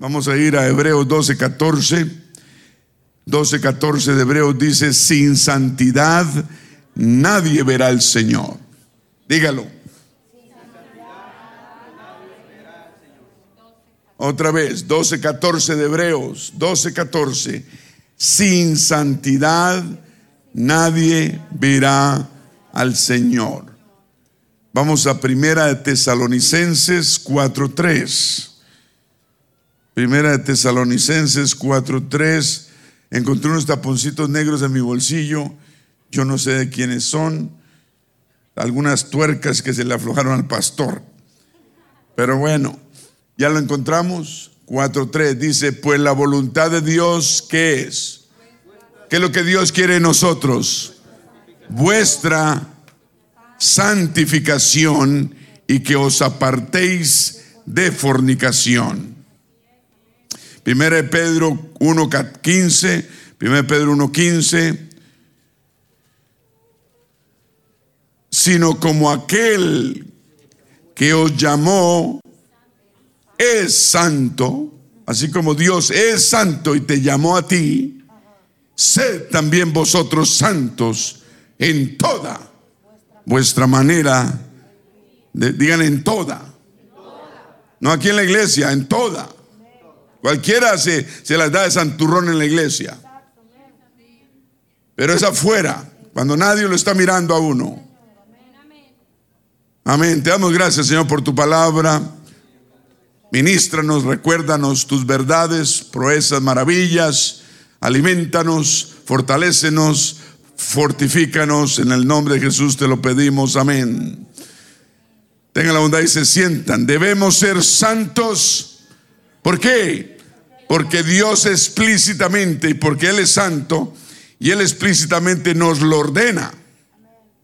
Vamos a ir a Hebreos 12, 14. 12, 14 de Hebreos dice, sin santidad nadie verá al Señor. Dígalo. Otra vez, 12, 14 de Hebreos, 12, 14. Sin santidad nadie verá al Señor. Vamos a Primera de Tesalonicenses 4.3. Primera de Tesalonicenses 4.3. Encontré unos taponcitos negros en mi bolsillo. Yo no sé de quiénes son. Algunas tuercas que se le aflojaron al pastor. Pero bueno, ya lo encontramos. 4.3 dice, pues la voluntad de Dios, ¿qué es? ¿Qué es lo que Dios quiere en nosotros? Vuestra santificación y que os apartéis de fornicación. Primera de Pedro 1.15, Primera de Pedro 1.15, sino como aquel que os llamó es santo, así como Dios es santo y te llamó a ti, sed también vosotros santos en toda vuestra manera, digan en toda, no aquí en la iglesia, en toda. Cualquiera se, se las da de santurrón en la iglesia, pero es afuera, cuando nadie lo está mirando a uno. Amén. Te damos gracias, Señor, por tu palabra. Ministranos, recuérdanos tus verdades, proezas, maravillas. Alimentanos, fortalécenos, fortifícanos. En el nombre de Jesús te lo pedimos. Amén. Tengan la bondad y se sientan. Debemos ser santos. ¿Por qué? Porque Dios explícitamente y porque Él es santo y Él explícitamente nos lo ordena.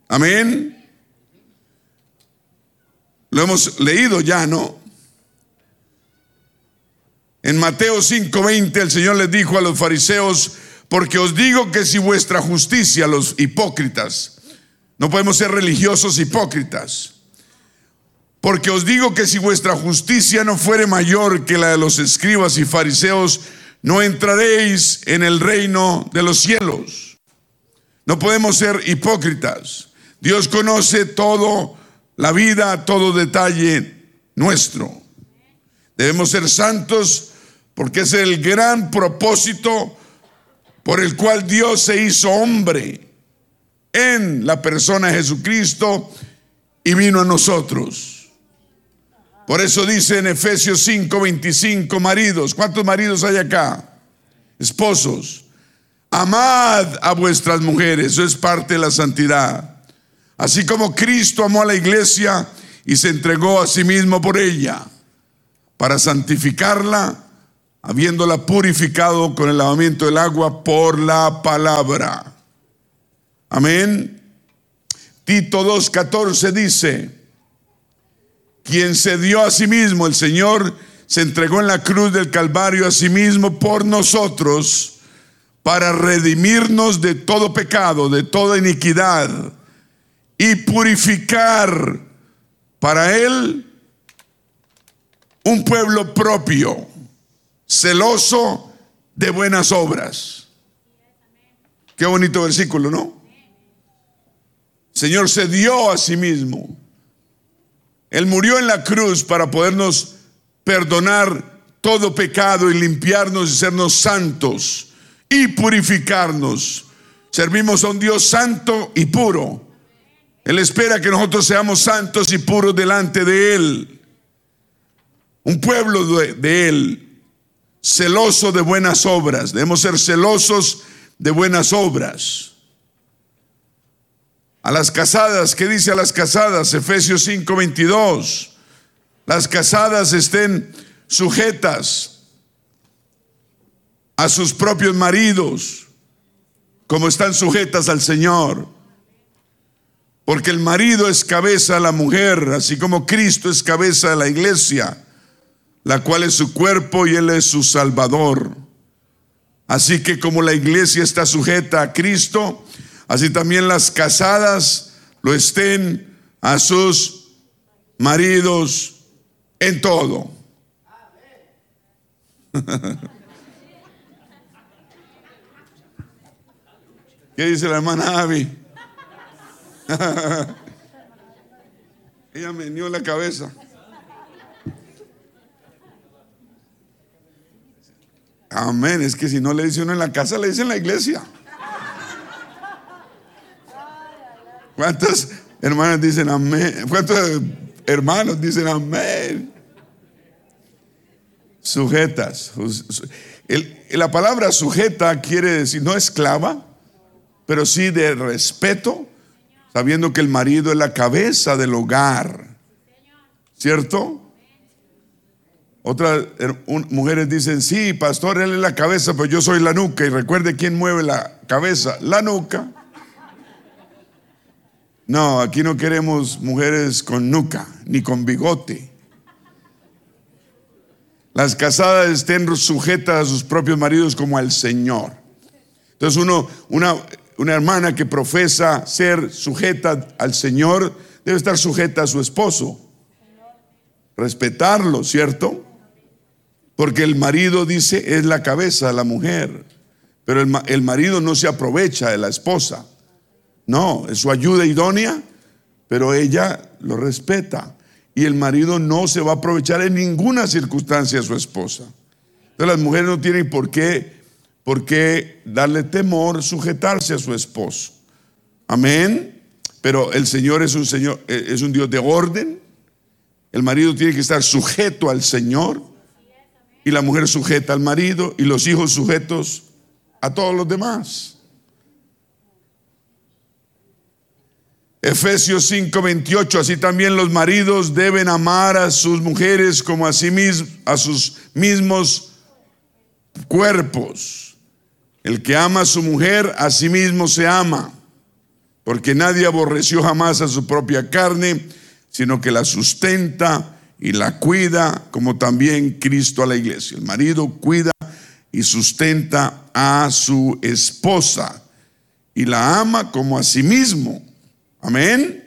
Amén. Lo hemos leído ya, ¿no? En Mateo 5:20 el Señor les dijo a los fariseos, porque os digo que si vuestra justicia, los hipócritas, no podemos ser religiosos hipócritas, porque os digo que si vuestra justicia no fuere mayor que la de los escribas y fariseos, no entraréis en el reino de los cielos. No podemos ser hipócritas. Dios conoce todo la vida, todo detalle nuestro. Debemos ser santos porque es el gran propósito por el cual Dios se hizo hombre en la persona de Jesucristo y vino a nosotros. Por eso dice en Efesios 5, 25, maridos, ¿cuántos maridos hay acá? Esposos, amad a vuestras mujeres, eso es parte de la santidad. Así como Cristo amó a la iglesia y se entregó a sí mismo por ella, para santificarla, habiéndola purificado con el lavamiento del agua por la palabra. Amén. Tito 2.14 dice, quien se dio a sí mismo, el Señor se entregó en la cruz del Calvario a sí mismo por nosotros, para redimirnos de todo pecado, de toda iniquidad y purificar para él un pueblo propio, celoso de buenas obras. Qué bonito versículo, ¿no? Señor se dio a sí mismo. Él murió en la cruz para podernos perdonar todo pecado y limpiarnos y sernos santos y purificarnos. Servimos a un Dios santo y puro él espera que nosotros seamos santos y puros delante de Él. Un pueblo de, Él, celoso de buenas obras. Debemos ser celosos de buenas obras. A las casadas, ¿qué dice a las casadas? Efesios 5:22. Las casadas estén sujetas a sus propios maridos, como están sujetas al Señor. Porque el marido es cabeza de la mujer, así como Cristo es cabeza de la iglesia, la cual es su cuerpo y Él es su salvador. Así que como la iglesia está sujeta a Cristo, así también las casadas lo estén a sus maridos en todo. ¿Qué dice la hermana Abby? Ella me dio la cabeza. Amén. Es que si no le dice uno en la casa, le dice en la iglesia. ¿Cuántas dicen amén? ¿Cuántos hermanos dicen amén? Sujetas. la palabra sujeta quiere decir no esclava, pero sí de respeto, sabiendo que el marido es la cabeza del hogar. ¿Cierto? Otras mujeres dicen, sí, pastor, él es la cabeza, pero yo soy la nuca. Y recuerde quién mueve la cabeza, la nuca. No, aquí no queremos mujeres con nuca, ni con bigote. Las casadas estén sujetas a sus propios maridos como al Señor. Entonces uno, una, una hermana que profesa ser sujeta al Señor debe estar sujeta a su esposo. Respetarlo, ¿cierto? Porque el marido dice es la cabeza de la mujer, pero el, el marido no se aprovecha de la esposa. No, es su ayuda idónea, pero ella lo respeta. Y el marido no se va a aprovechar en ninguna circunstancia a su esposa. Entonces las mujeres no tienen por qué, por qué darle temor, sujetarse a su esposo. Amén. Pero el Señor es un Señor, eh, es un Dios de orden. El marido tiene que estar sujeto al Señor y la mujer sujeta al marido y los hijos sujetos a todos los demás. Efesios 5:28, así también los maridos deben amar a sus mujeres como a, sí mismos, a sus mismos cuerpos. El que ama a su mujer, a sí mismo se ama, porque nadie aborreció jamás a su propia carne, sino que la sustenta y la cuida, como también Cristo a la iglesia. El marido cuida y sustenta a su esposa y la ama como a sí mismo. Amén.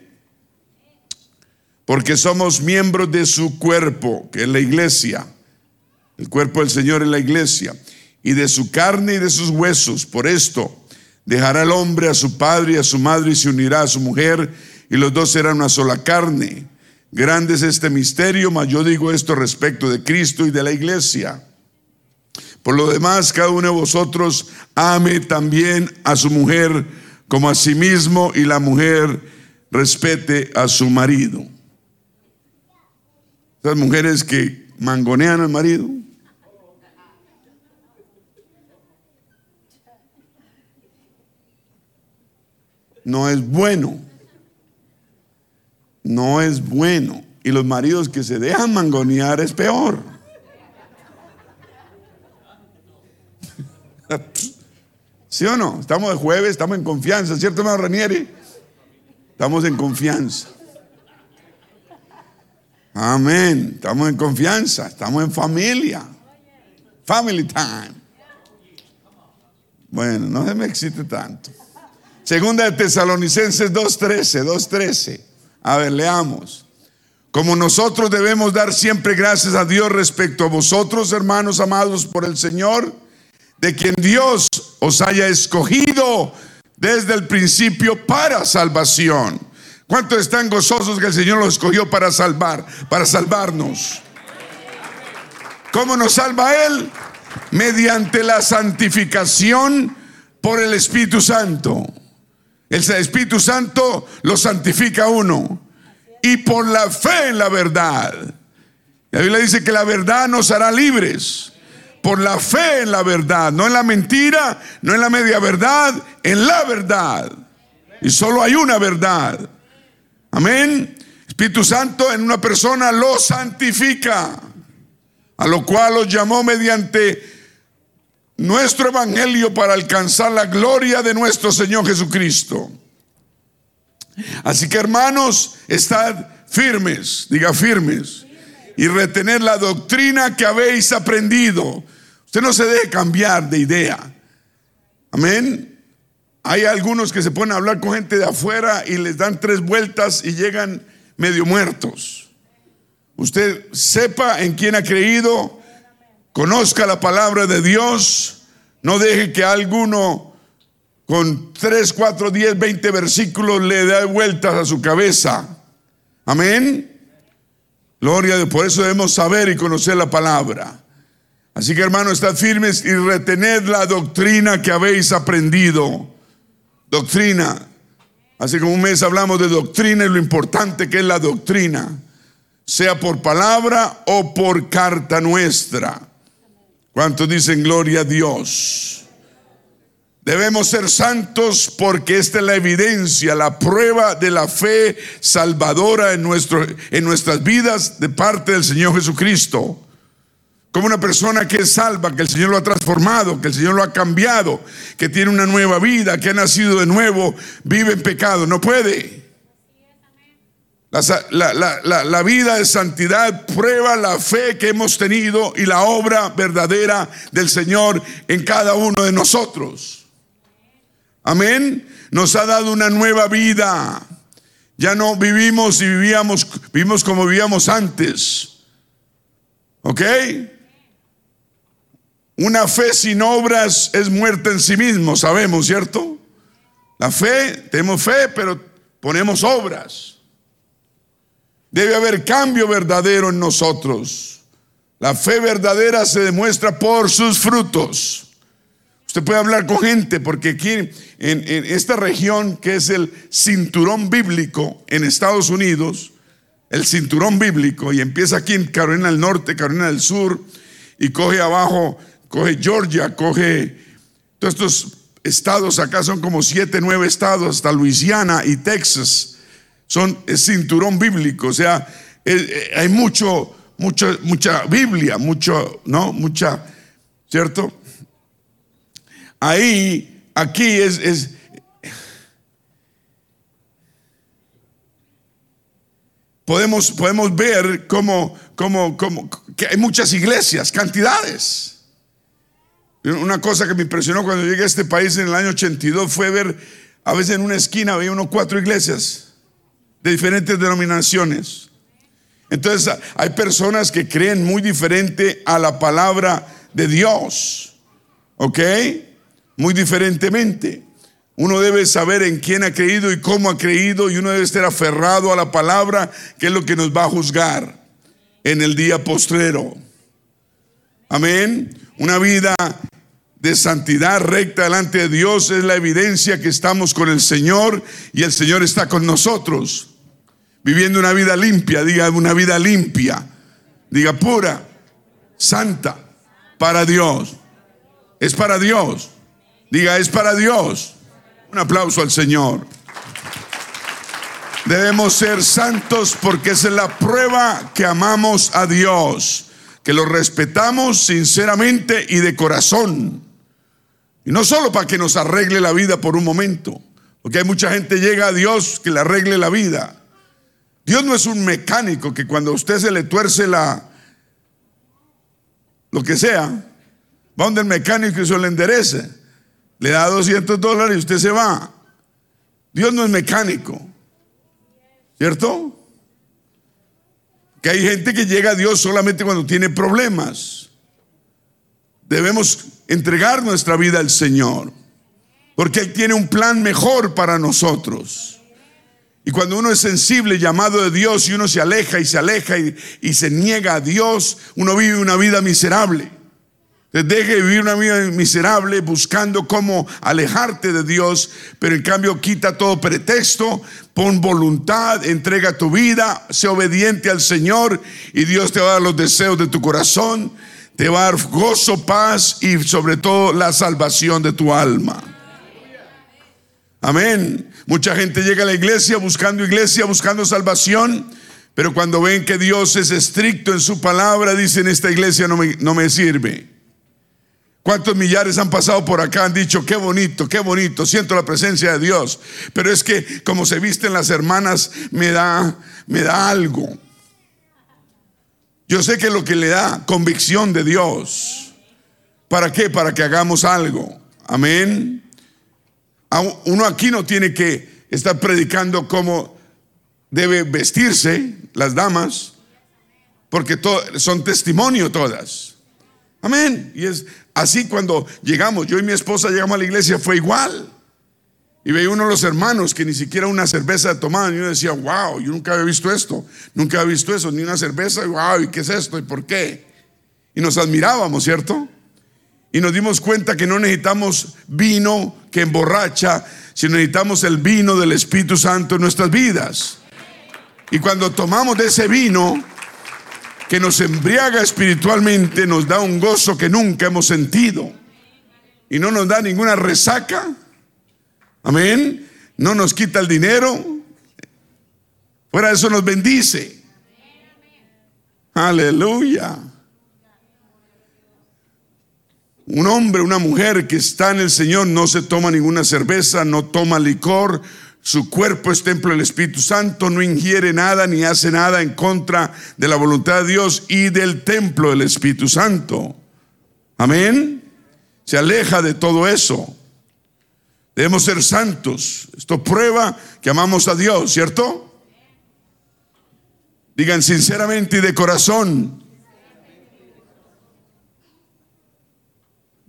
Porque somos miembros de su cuerpo, que es la iglesia. El cuerpo del Señor es la iglesia. Y de su carne y de sus huesos. Por esto dejará el hombre a su padre y a su madre y se unirá a su mujer y los dos serán una sola carne. Grande es este misterio, mas yo digo esto respecto de Cristo y de la iglesia. Por lo demás, cada uno de vosotros ame también a su mujer como a sí mismo y la mujer respete a su marido. Esas mujeres que mangonean al marido. No es bueno. No es bueno. Y los maridos que se dejan mangonear es peor. ¿Sí o no? Estamos de jueves, estamos en confianza, ¿cierto, hermano Ranieri? Estamos en confianza. Amén. Estamos en confianza, estamos en familia. Family time. Bueno, no se me excite tanto. Segunda de Tesalonicenses 2.13, 2.13. A ver, leamos. Como nosotros debemos dar siempre gracias a Dios respecto a vosotros, hermanos amados por el Señor, de quien Dios os haya escogido desde el principio para salvación. ¿Cuántos están gozosos que el Señor los escogió para salvar, para salvarnos? ¿Cómo nos salva Él? Mediante la santificación por el Espíritu Santo. El Espíritu Santo lo santifica uno. Y por la fe en la verdad. La Biblia dice que la verdad nos hará libres por la fe en la verdad, no en la mentira, no en la media verdad, en la verdad. Y solo hay una verdad. Amén. Espíritu Santo en una persona lo santifica, a lo cual los llamó mediante nuestro evangelio para alcanzar la gloria de nuestro Señor Jesucristo. Así que hermanos, estad firmes, diga firmes y retener la doctrina que habéis aprendido. Usted no se debe cambiar de idea. Amén. Hay algunos que se ponen a hablar con gente de afuera y les dan tres vueltas y llegan medio muertos. Usted sepa en quién ha creído Conozca la palabra de Dios. No deje que alguno con 3, 4, 10, 20 versículos le dé vueltas a su cabeza. Amén. Gloria a Dios. Por eso debemos saber y conocer la palabra. Así que hermanos, estad firmes y retened la doctrina que habéis aprendido. Doctrina. Hace como un mes hablamos de doctrina y lo importante que es la doctrina, sea por palabra o por carta nuestra. ¿Cuántos dicen gloria a Dios? Debemos ser santos porque esta es la evidencia, la prueba de la fe salvadora en, nuestro, en nuestras vidas de parte del Señor Jesucristo. Como una persona que es salva, que el Señor lo ha transformado, que el Señor lo ha cambiado, que tiene una nueva vida, que ha nacido de nuevo, vive en pecado. No puede. La, la, vida de santidad prueba la fe que hemos tenido y la obra verdadera del Señor en cada uno de nosotros. Amén. Nos ha dado una nueva vida. Ya no vivimos y vivíamos, vivimos como vivíamos antes. ¿Ok? Una fe sin obras es muerta en sí mismo, sabemos, ¿cierto? La fe, tenemos fe, pero ponemos obras. Debe haber cambio verdadero en nosotros. La fe verdadera se demuestra por sus frutos. Usted puede hablar con gente porque aquí en, en, esta región que es el cinturón bíblico en Estados Unidos, el cinturón bíblico, y empieza aquí en Carolina del Norte, Carolina del Sur, y coge abajo, coge Georgia, coge todos estos estados, acá son como siete, nueve estados, hasta Luisiana y Texas, son cinturón bíblico, o sea, hay mucho, mucho, mucha Biblia, mucho, ¿no? Mucha, ¿cierto? Ahí, aquí es, podemos, podemos ver cómo, cómo, cómo, que hay muchas iglesias, cantidades. Una cosa que me impresionó cuando llegué a este país en el año 82 fue ver, a veces en una esquina había unos cuatro iglesias de diferentes denominaciones. Entonces hay personas que creen muy diferente a la palabra de Dios. ¿Ok? muy diferentemente. Uno debe saber en quién ha creído y cómo ha creído y uno debe estar aferrado a la palabra que es lo que nos va a juzgar en el día postrero. Amén. Una vida de santidad recta delante de Dios es la evidencia que estamos con el Señor y el Señor está con nosotros. Viviendo una vida limpia, diga una vida limpia, diga pura, santa, para Dios. Es para Dios. Diga, es para Dios. Un aplauso al Señor. Debemos ser santos porque es la prueba que amamos a Dios, que lo respetamos sinceramente y de corazón. Y no solo para que nos arregle la vida por un momento, porque hay mucha gente llega a Dios que le arregle la vida. Dios no es un mecánico que cuando a usted se le tuerce la lo que sea, va donde el mecánico y se lo enderece le da 200 dólares y usted se va. Dios no es mecánico, ¿cierto? Que hay gente que llega a Dios solamente cuando tiene problemas. Debemos entregar nuestra vida al Señor, porque Él tiene un plan mejor para nosotros. Y cuando uno es sensible, llamado de Dios, y uno se aleja y se aleja y, y se niega a Dios, uno vive una vida miserable. Deje de vivir una vida miserable buscando cómo alejarte de Dios, pero en cambio quita todo pretexto, pon voluntad, entrega tu vida, sé obediente al Señor y Dios te va a dar los deseos de tu corazón, te va a dar gozo, paz y sobre todo la salvación de tu alma. Amén. Mucha gente llega a la iglesia buscando iglesia, buscando salvación, pero cuando ven que Dios es estricto en su palabra, dicen esta iglesia no me, no me sirve. ¿Cuántos millares han pasado por acá? Han dicho, qué bonito, qué bonito, siento la presencia de Dios. Pero es que como se visten las hermanas, me da, me da algo. Yo sé que lo que le da convicción de Dios. ¿Para qué? Para que hagamos algo. Amén. Uno aquí no tiene que estar predicando cómo debe vestirse las damas, porque son testimonio todas. Amén. Y es así cuando llegamos, yo y mi esposa llegamos a la iglesia, fue igual. Y veía uno de los hermanos que ni siquiera una cerveza tomaban. Y yo decía, wow, yo nunca había visto esto, nunca había visto eso, ni una cerveza. Wow, ¿y qué es esto? ¿Y por qué? Y nos admirábamos, ¿cierto? Y nos dimos cuenta que no necesitamos vino que emborracha, sino necesitamos el vino del Espíritu Santo en nuestras vidas. Y cuando tomamos de ese vino que nos embriaga espiritualmente, nos da un gozo que nunca hemos sentido. Y no nos da ninguna resaca. Amén. No nos quita el dinero. Fuera de eso nos bendice. Aleluya. Un hombre, una mujer que está en el Señor no se toma ninguna cerveza, no toma licor, su cuerpo es templo del Espíritu Santo, no ingiere nada ni hace nada en contra de la voluntad de Dios y del templo del Espíritu Santo. Amén. Se aleja de todo eso. Debemos ser santos. Esto prueba que amamos a Dios, ¿cierto? Digan sinceramente y de corazón,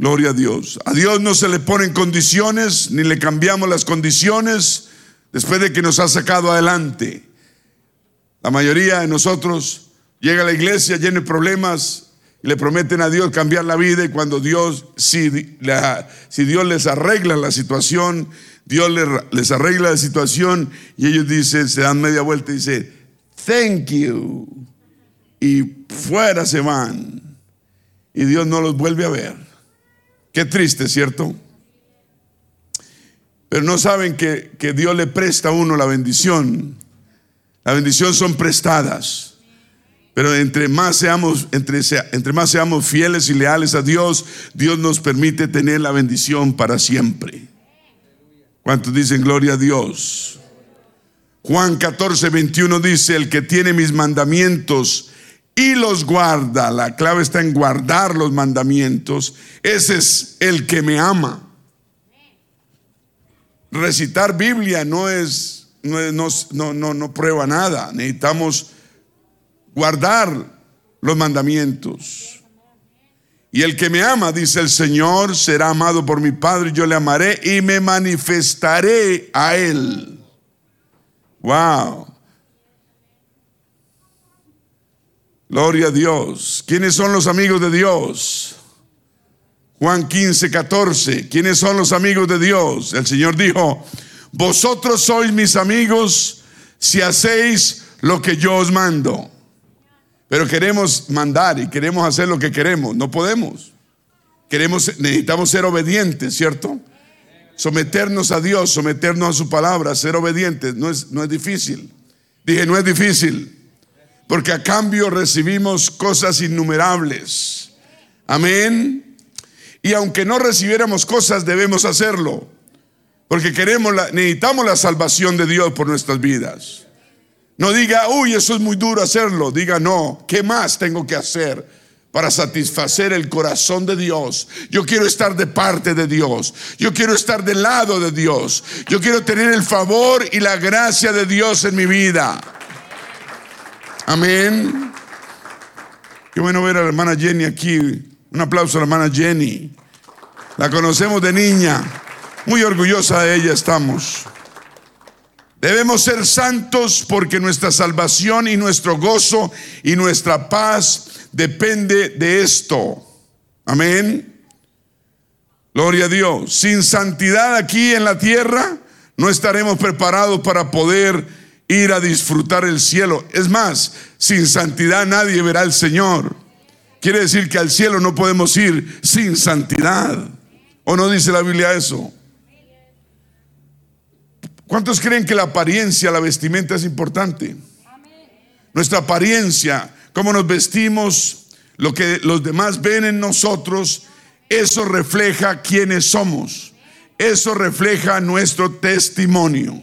Gloria a Dios. A Dios no se le ponen condiciones, ni le cambiamos las condiciones después de que nos ha sacado adelante. La mayoría de nosotros llega a la iglesia lleno de problemas y le prometen a Dios cambiar la vida y cuando Dios, si, si Dios les arregla la situación, Dios les, les arregla la situación y ellos dicen, se dan media vuelta y dicen, thank you. Y fuera se van. Y Dios no los vuelve a ver. Qué triste, ¿cierto? Pero no saben que, Dios le presta a uno la bendición. La bendición son prestadas. Pero entre más seamos, entre, entre más seamos fieles y leales a Dios, Dios nos permite tener la bendición para siempre. ¿Cuántos dicen gloria a Dios? Juan 14, 21 dice, el que tiene mis mandamientos y los guarda, la clave está en guardar los mandamientos, ese es el que me ama. Recitar Biblia no es, no, no, no, no prueba nada, necesitamos guardar los mandamientos. Y el que me ama, dice el Señor, será amado por mi Padre, yo le amaré y me manifestaré a él. Wow. Gloria a Dios. ¿Quiénes son los amigos de Dios? Juan 15, 14. ¿Quiénes son los amigos de Dios? El Señor dijo, vosotros sois mis amigos si hacéis lo que yo os mando. Pero queremos mandar y queremos hacer lo que queremos. No podemos. Queremos, necesitamos ser obedientes, ¿cierto? Someternos a Dios, someternos a su palabra, ser obedientes. No es, no es difícil. Dije, no es difícil porque a cambio recibimos cosas innumerables. Amén. Y aunque no recibiéramos cosas, debemos hacerlo, porque queremos la, necesitamos la salvación de Dios por nuestras vidas. No diga, uy, eso es muy duro hacerlo. Diga, no, ¿qué más tengo que hacer? para satisfacer el corazón de Dios. Yo quiero estar de parte de Dios. Yo quiero estar del lado de Dios. Yo quiero tener el favor y la gracia de Dios en mi vida. Amén. Qué bueno ver a la hermana Jenny aquí. Un aplauso a la hermana Jenny. La conocemos de niña. Muy orgullosa de ella estamos. Debemos ser santos porque nuestra salvación y nuestro gozo y nuestra paz depende de esto. Amén. Gloria a Dios. Sin santidad aquí en la tierra no estaremos preparados para poder ir a disfrutar el cielo. Es más, sin santidad nadie verá al Señor. Quiere decir que al cielo no podemos ir sin santidad. ¿O no dice la Biblia eso? ¿Cuántos creen que la apariencia, la vestimenta es importante? Nuestra apariencia, cómo nos vestimos, lo que los demás ven en nosotros, eso refleja quiénes somos. Eso refleja nuestro testimonio.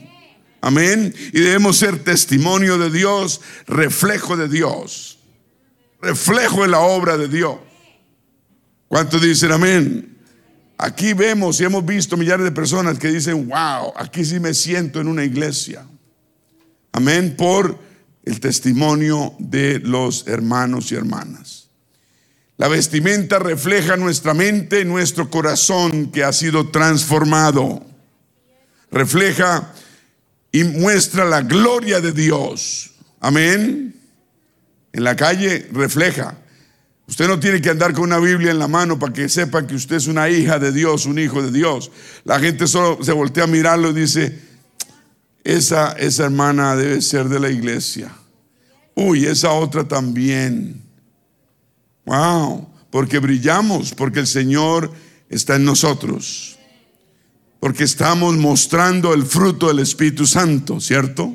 Amén. Y debemos ser testimonio de Dios, reflejo de Dios, reflejo de la obra de Dios. ¿Cuántos dicen amén? Aquí vemos y hemos visto millares de personas que dicen, wow, aquí sí me siento en una iglesia. Amén, por el testimonio de los hermanos y hermanas. La vestimenta refleja nuestra mente, nuestro corazón que ha sido transformado. Refleja y muestra la gloria de Dios. Amén. En la calle refleja. Usted no tiene que andar con una Biblia en la mano para que sepan que usted es una hija de Dios, un hijo de Dios. La gente solo se voltea a mirarlo y dice, esa, esa hermana debe ser de la iglesia. Uy, esa otra también. Wow, porque brillamos, porque el Señor está en nosotros. Porque estamos mostrando el fruto del Espíritu Santo, ¿cierto?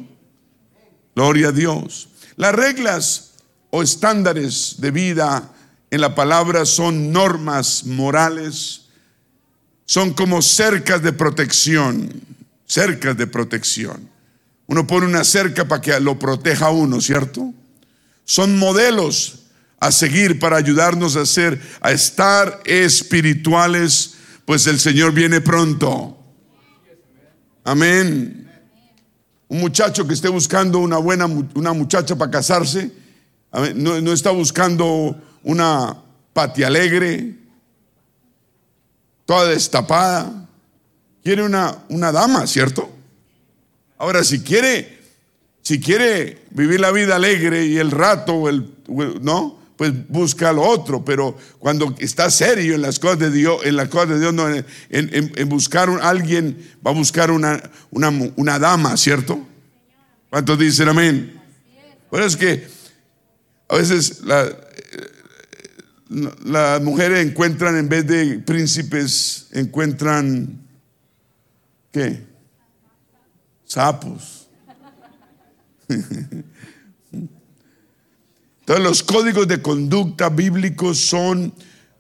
Gloria a Dios. Las reglas o estándares de vida en la palabra son normas morales, son como cercas de protección, cercas de protección. Uno pone una cerca para que lo proteja a uno, ¿cierto? Son modelos a seguir para ayudarnos a ser, a estar espirituales, pues el Señor viene pronto. Amén. Un muchacho que esté buscando una buena, una muchacha para casarse, no, está buscando una pati alegre, toda destapada. Quiere una, una dama, ¿cierto? Ahora, si quiere, si quiere vivir la vida alegre y el rato, el, ¿no? Pues busca lo otro, pero cuando está serio en las cosas de Dios, en las cosas de Dios, no, en, buscar a alguien, va a buscar una, una, una dama, ¿cierto? ¿Cuántos dicen amén? Por eso es que a veces la, las mujeres encuentran, en vez de príncipes, encuentran, ¿qué? Sapos. Entonces los códigos de conducta bíblicos son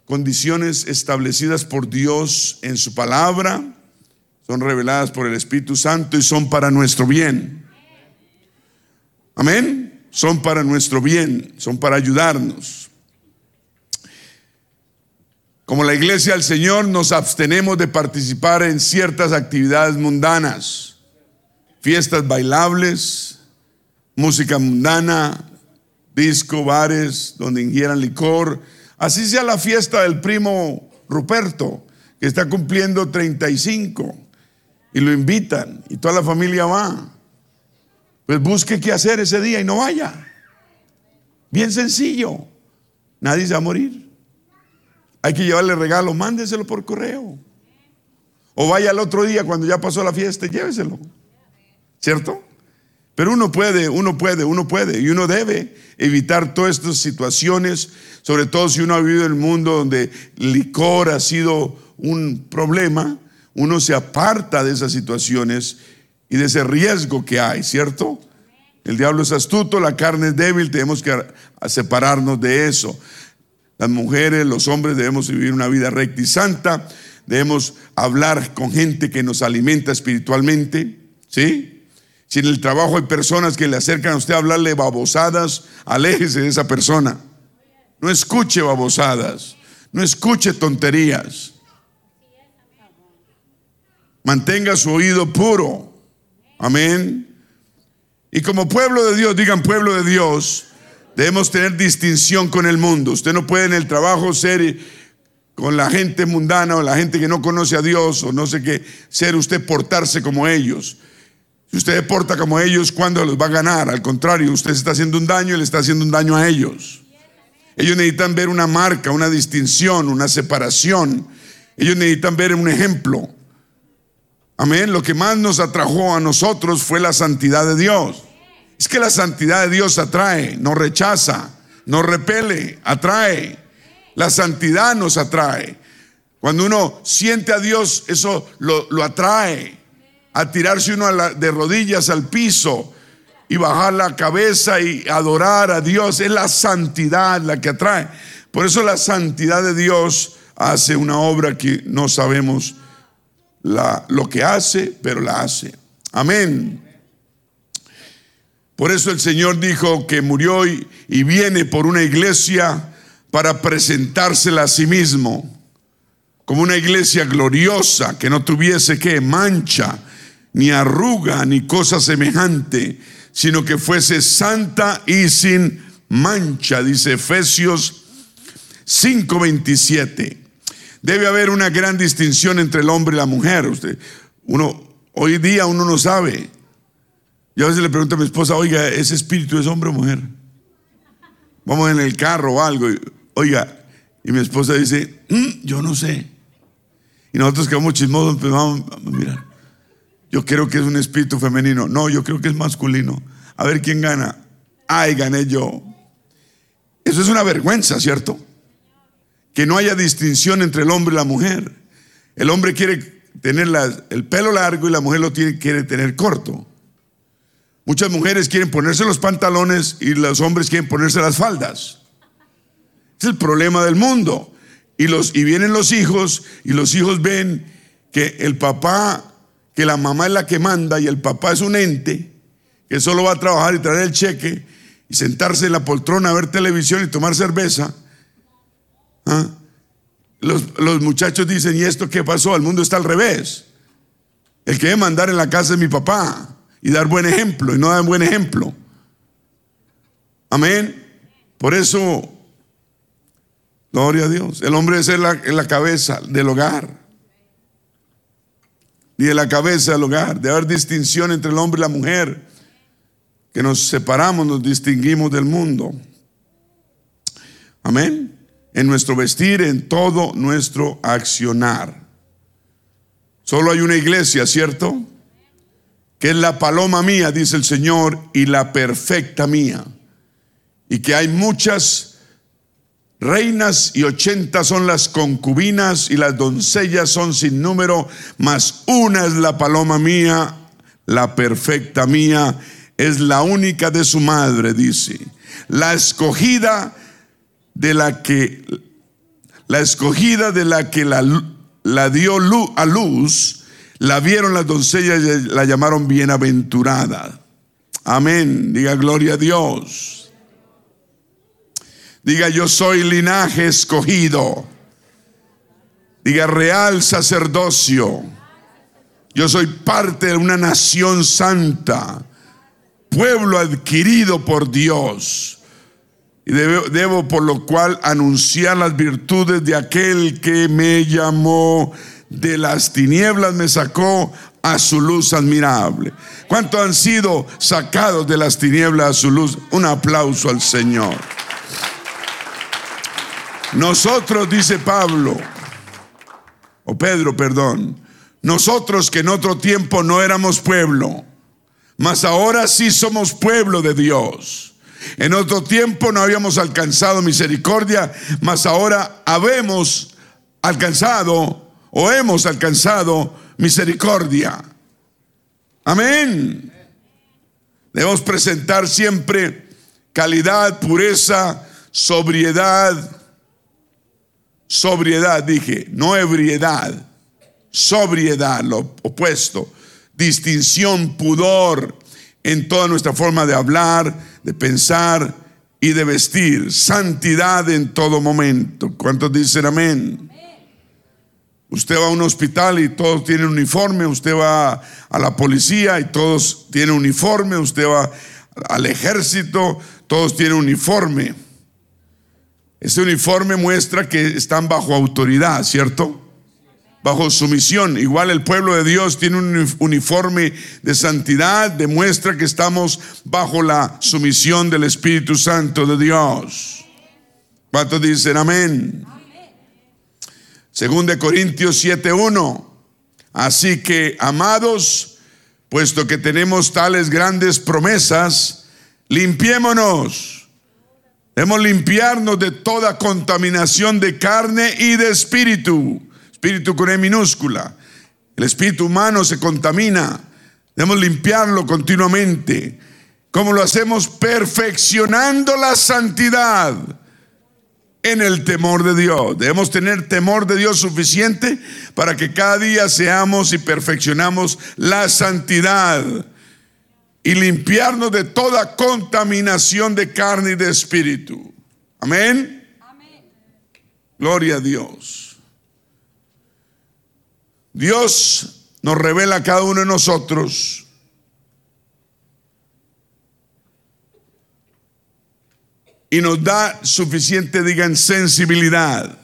condiciones establecidas por Dios en su palabra, son reveladas por el Espíritu Santo y son para nuestro bien. Amén. Son para nuestro bien, son para ayudarnos. Como la iglesia del Señor nos abstenemos de participar en ciertas actividades mundanas, fiestas bailables, música mundana, disco, bares donde ingieran licor. Así sea la fiesta del primo Ruperto, que está cumpliendo 35 y lo invitan y toda la familia va. Pues busque qué hacer ese día y no vaya. Bien sencillo. Nadie se va a morir. Hay que llevarle regalo, mándeselo por correo. O vaya al otro día cuando ya pasó la fiesta lléveselo. ¿Cierto? Pero uno puede, uno puede, uno puede y uno debe evitar todas estas situaciones, sobre todo si uno ha vivido en el mundo donde licor ha sido un problema, uno se aparta de esas situaciones y de ese riesgo que hay, ¿cierto? El diablo es astuto, la carne es débil, tenemos que separarnos de eso. Las mujeres, los hombres debemos vivir una vida recta y santa. Debemos hablar con gente que nos alimenta espiritualmente. ¿Sí? Si en el trabajo hay personas que le acercan a usted a hablarle babosadas, aléjese de esa persona. No escuche babosadas. No escuche tonterías. Mantenga su oído puro. Amén. Y como pueblo de Dios, digan pueblo de Dios, Debemos tener distinción con el mundo. Usted no puede en el trabajo ser con la gente mundana o la gente que no conoce a Dios o no sé qué, ser usted portarse como ellos. Si usted se porta como ellos, ¿cuándo los va a ganar? Al contrario, usted se está haciendo un daño y le está haciendo un daño a ellos. Ellos necesitan ver una marca, una distinción, una separación. Ellos necesitan ver un ejemplo. Amén. Lo que más nos atrajo a nosotros fue la santidad de Dios. Es que la santidad de Dios atrae, no rechaza, no repele, atrae. La santidad nos atrae. Cuando uno siente a Dios, eso lo, atrae. A tirarse uno de rodillas al piso y bajar la cabeza y adorar a Dios. Es la santidad la que atrae. Por eso la santidad de Dios hace una obra que no sabemos lo que hace, pero la hace. Amén. Por eso el Señor dijo que murió y, viene por una iglesia para presentársela a sí mismo como una iglesia gloriosa que no tuviese que mancha, ni arruga, ni cosa semejante, sino que fuese santa y sin mancha, dice Efesios 5:27. Debe haber una gran distinción entre el hombre y la mujer. Usted, uno, hoy día uno no sabe. Yo a veces le pregunto a mi esposa, oiga, ¿ese espíritu es hombre o mujer? Vamos en el carro o algo. Oiga, y mi esposa dice, mm, yo no sé. Y nosotros quedamos chismosos, empezamos a mirar. Yo creo que es un espíritu femenino. No, yo creo que es masculino. A ver quién gana. Ay, gané yo. Eso es una vergüenza, ¿cierto? Que no haya distinción entre el hombre y la mujer. El hombre quiere tener el pelo largo y la mujer lo quiere tener corto. Muchas mujeres quieren ponerse los pantalones y los hombres quieren ponerse las faldas. Es el problema del mundo. Y, y vienen los hijos y los hijos ven que el papá, que la mamá es la que manda y el papá es un ente que solo va a trabajar y traer el cheque y sentarse en la poltrona a ver televisión y tomar cerveza. ¿Ah? Los, muchachos dicen, ¿y esto qué pasó? El mundo está al revés. El que debe mandar en la casa es mi papá y dar buen ejemplo y no dar buen ejemplo. Amén. Por eso Gloria a Dios. El hombre es la, la cabeza del hogar. Y de la cabeza del hogar. De haber distinción entre el hombre y la mujer. Que nos separamos, nos distinguimos del mundo. Amén. En nuestro vestir, en todo nuestro accionar. Solo hay una iglesia, ¿cierto? Que es la paloma mía, dice el Señor, y la perfecta mía. Y que hay muchas reinas y ochenta son las concubinas y las doncellas son sin número, mas una es la paloma mía, la perfecta mía, es la única de su madre, dice. La escogida de la que, la escogida de la que la, la dio a luz, la vieron las doncellas y la llamaron bienaventurada. Amén, diga gloria a Dios. Diga, yo soy linaje escogido. Diga, real sacerdocio. Yo soy parte de una nación santa, pueblo adquirido por Dios. Y debo, debo, por lo cual anunciar las virtudes de aquel que me llamó de las tinieblas, me sacó a su luz admirable. ¿Cuántos han sido sacados de las tinieblas a su luz? Un aplauso al Señor. Nosotros, dice Pablo, o Pedro, perdón, nosotros que en otro tiempo no éramos pueblo, mas ahora sí somos pueblo de Dios. En otro tiempo no habíamos alcanzado misericordia, mas ahora habemos alcanzado o hemos alcanzado misericordia. Amén. Debemos presentar siempre calidad, pureza, sobriedad, Sobriedad, dije, no ebriedad. Sobriedad, lo opuesto. Distinción, pudor en toda nuestra forma de hablar, de pensar y de vestir. Santidad en todo momento. ¿Cuántos dicen amén? Usted va a un hospital y todos tienen uniforme, usted va a la policía y todos tienen uniforme, usted va al ejército, todos tienen uniforme. Ese uniforme muestra que están bajo autoridad, ¿cierto? Bajo sumisión. Igual el pueblo de Dios tiene un uniforme de santidad, demuestra que estamos bajo la sumisión del Espíritu Santo de Dios. ¿Cuántos dicen amén? Según de Corintios 7:1. Así que, amados, puesto que tenemos tales grandes promesas, limpiémonos Debemos limpiarnos de toda contaminación de carne y de espíritu. Espíritu con E minúscula. El espíritu humano se contamina. Debemos limpiarlo continuamente. ¿Cómo lo hacemos? Perfeccionando la santidad en el temor de Dios. Debemos tener temor de Dios suficiente para que cada día seamos y perfeccionamos la santidad y limpiarnos de toda contaminación de carne y de espíritu. Amén. Gloria a Dios. Dios nos revela a cada uno de nosotros y nos da suficiente, digan, sensibilidad.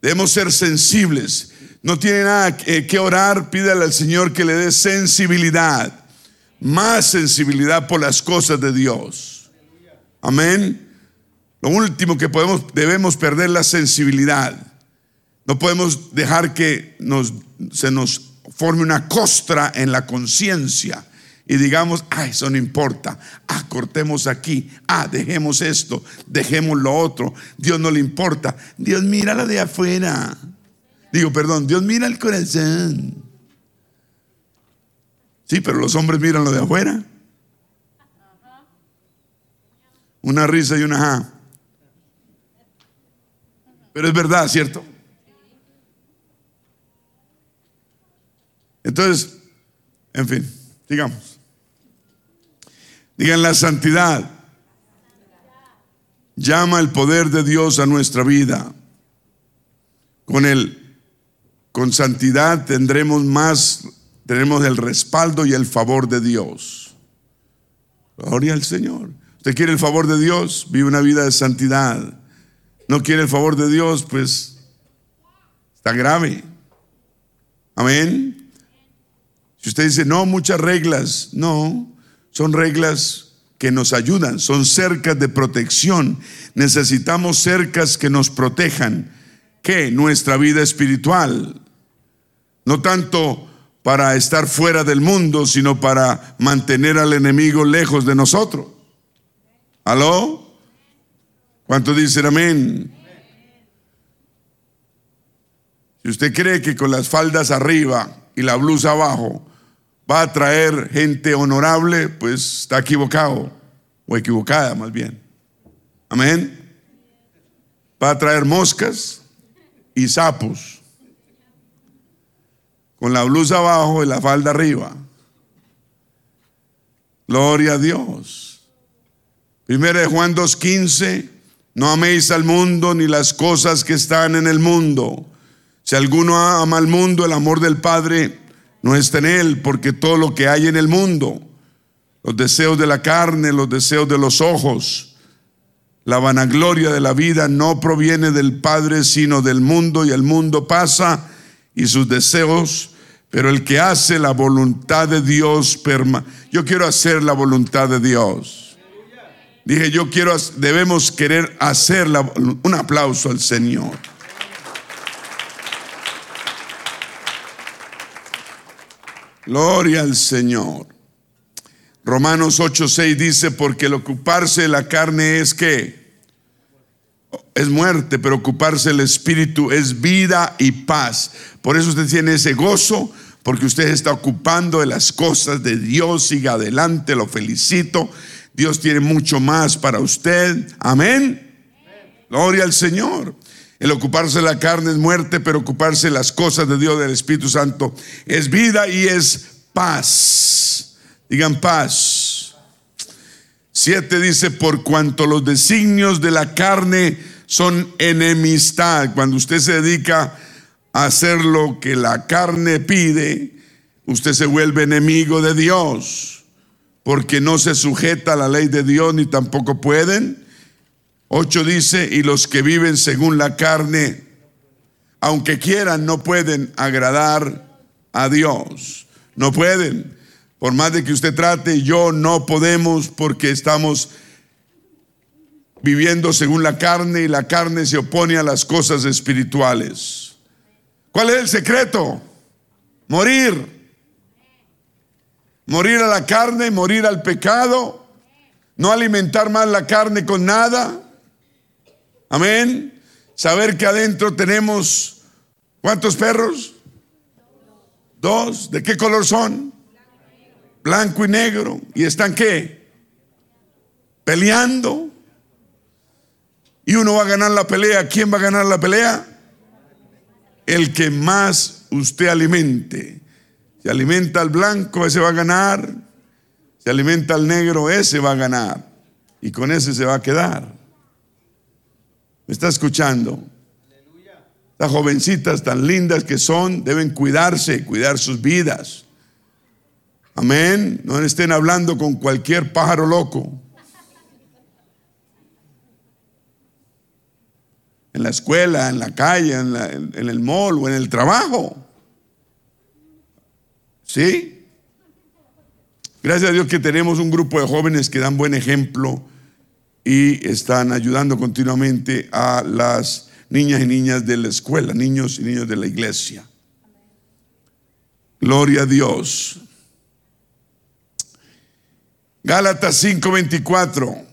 Debemos ser sensibles. No tiene nada que orar, pídale al Señor que le dé sensibilidad, más sensibilidad por las cosas de Dios. Amén. Lo último que podemos, debemos perder la sensibilidad. No podemos dejar que nos, se nos forme una costra en la conciencia y digamos, ah, eso no importa, ah, cortemos aquí, ah, dejemos esto, dejemos lo otro, Dios no le importa, Dios mira lo de afuera. Digo, perdón, Dios mira el corazón. Sí, pero los hombres miran lo de afuera. Una risa y una ja. Pero es verdad, ¿cierto? Entonces, en fin, digamos. Digan la santidad. Llama el poder de Dios a nuestra vida. Con el con santidad tendremos más tenemos el respaldo y el favor de Dios. Gloria al Señor. Usted quiere el favor de Dios, vive una vida de santidad. No quiere el favor de Dios, pues está grave. Amén. Si usted dice, no, muchas reglas, no, son reglas que nos ayudan, son cercas de protección. Necesitamos cercas que nos protejan. ¿Qué? Nuestra vida espiritual. No tanto para estar fuera del mundo, sino para mantener al enemigo lejos de nosotros. ¿Aló? ¿Cuánto dicen amén? Si usted cree que con las faldas arriba y la blusa abajo va a traer gente honorable, pues está equivocado, o equivocada más bien. Amén. Va a traer moscas y sapos, con la blusa abajo y la falda arriba. Gloria a Dios. Primera de Juan 2.15, no améis al mundo ni las cosas que están en el mundo. Si alguno ama al mundo, el amor del Padre no está en él, porque todo lo que hay en el mundo, los deseos de la carne, los deseos de los ojos, la vanagloria de la vida no proviene del Padre, sino del mundo, y el mundo pasa y sus deseos, pero el que hace la voluntad de Dios, yo quiero hacer la voluntad de Dios. Dije, yo quiero, debemos querer hacer un aplauso al Señor. Gloria al Señor. Romanos 8:6 dice, porque el ocuparse de la carne es que es muerte, pero ocuparse el espíritu es vida y paz. Por eso usted tiene ese gozo, porque usted está ocupando de las cosas de Dios. Siga adelante, lo felicito. Dios tiene mucho más para usted. Amén. Gloria al Señor. El ocuparse de la carne es muerte, pero ocuparse de las cosas de Dios, del Espíritu Santo, es vida y es paz. Digan paz. Siete dice, por cuanto los designios de la carne son enemistad. Cuando usted se dedica a hacer lo que la carne pide, usted se vuelve enemigo de Dios, porque no se sujeta a la ley de Dios ni tampoco pueden 8 dice, y los que viven según la carne, aunque quieran, no pueden agradar a Dios. No pueden. Por más de que usted trate, yo no podemos porque estamos viviendo según la carne y la carne se opone a las cosas espirituales. ¿Cuál es el secreto? Morir. Morir a la carne, morir al pecado, no alimentar más la carne con nada Amén. Saber que adentro tenemos, ¿cuántos perros? Dos. ¿De qué color son? Blanco y negro. ¿Y están qué? Peleando. Y uno va a ganar la pelea. ¿Quién va a ganar la pelea? El que más usted alimente. Si alimenta al blanco, ese va a ganar. Si alimenta al negro, ese va a ganar. Y con ese se va a quedar ¿Me está escuchando? Las jovencitas tan lindas que son deben cuidarse, cuidar sus vidas. Amén. No estén hablando con cualquier pájaro loco. En la escuela, en la calle, en, la, en, en el mall o en el trabajo. ¿Sí? Gracias a Dios que tenemos un grupo de jóvenes que dan buen ejemplo y están ayudando continuamente a las niñas y niñas de la escuela, niños y niños de la iglesia. Gloria a Dios. Gálatas 5:24.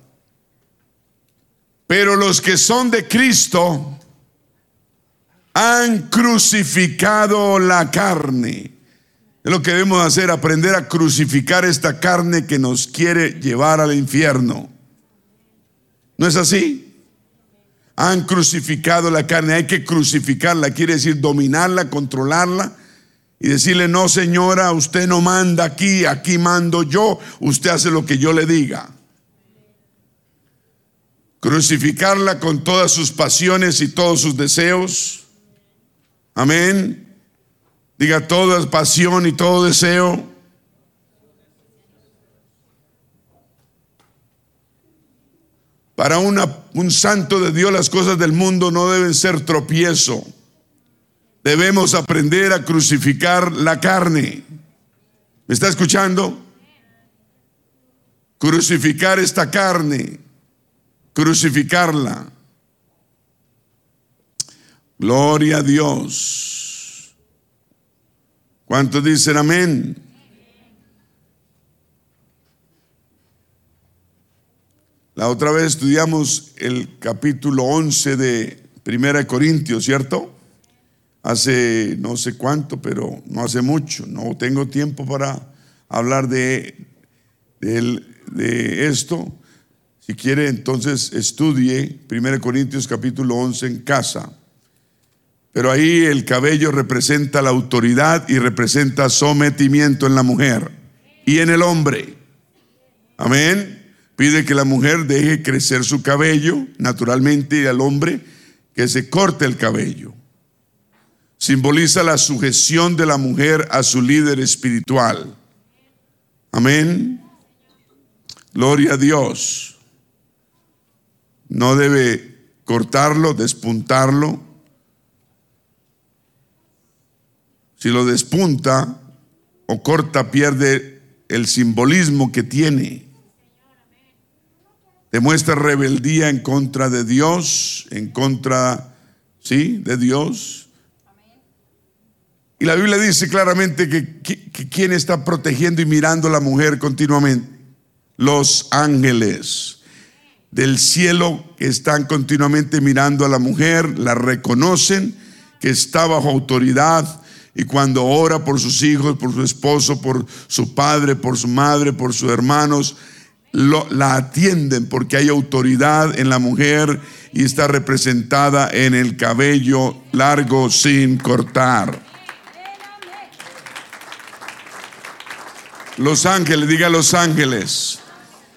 Pero los que son de Cristo han crucificado la carne. Es lo que debemos hacer, aprender a crucificar esta carne que nos quiere llevar al infierno. ¿No es así? Han crucificado la carne, hay que crucificarla, quiere decir dominarla, controlarla y decirle, no señora, usted no manda aquí, aquí mando yo, usted hace lo que yo le diga. Crucificarla con todas sus pasiones y todos sus deseos. Amén. Diga toda pasión y todo deseo. Para un santo de Dios las cosas del mundo no deben ser tropiezo. Debemos aprender a crucificar la carne. ¿Me está escuchando? Crucificar esta carne. Crucificarla. Gloria a Dios. ¿Cuántos dicen amén? La otra vez estudiamos el capítulo 11 de Primera de Corintios, ¿cierto? Hace no sé cuánto, pero no hace mucho. No tengo tiempo para hablar de, de, esto. Si quiere, entonces estudie 1 Corintios capítulo 11 en casa. Pero ahí el cabello representa la autoridad y representa sometimiento en la mujer y en el hombre. Amén. Pide que la mujer deje crecer su cabello naturalmente y al hombre que se corte el cabello. Simboliza la sujeción de la mujer a su líder espiritual. Amén. Gloria a Dios. No debe cortarlo, despuntarlo. Si lo despunta o corta, pierde el simbolismo que tiene. Demuestra rebeldía en contra de Dios, en contra, ¿sí? De Dios. Y la Biblia dice claramente que, que, que quién está protegiendo y mirando a la mujer continuamente. Los ángeles del cielo que están continuamente mirando a la mujer, la reconocen que está bajo autoridad y cuando ora por sus hijos, por su esposo, por su padre, por su madre, por sus hermanos, la atienden porque hay autoridad en la mujer y está representada en el cabello largo sin cortar. Los ángeles, diga los ángeles.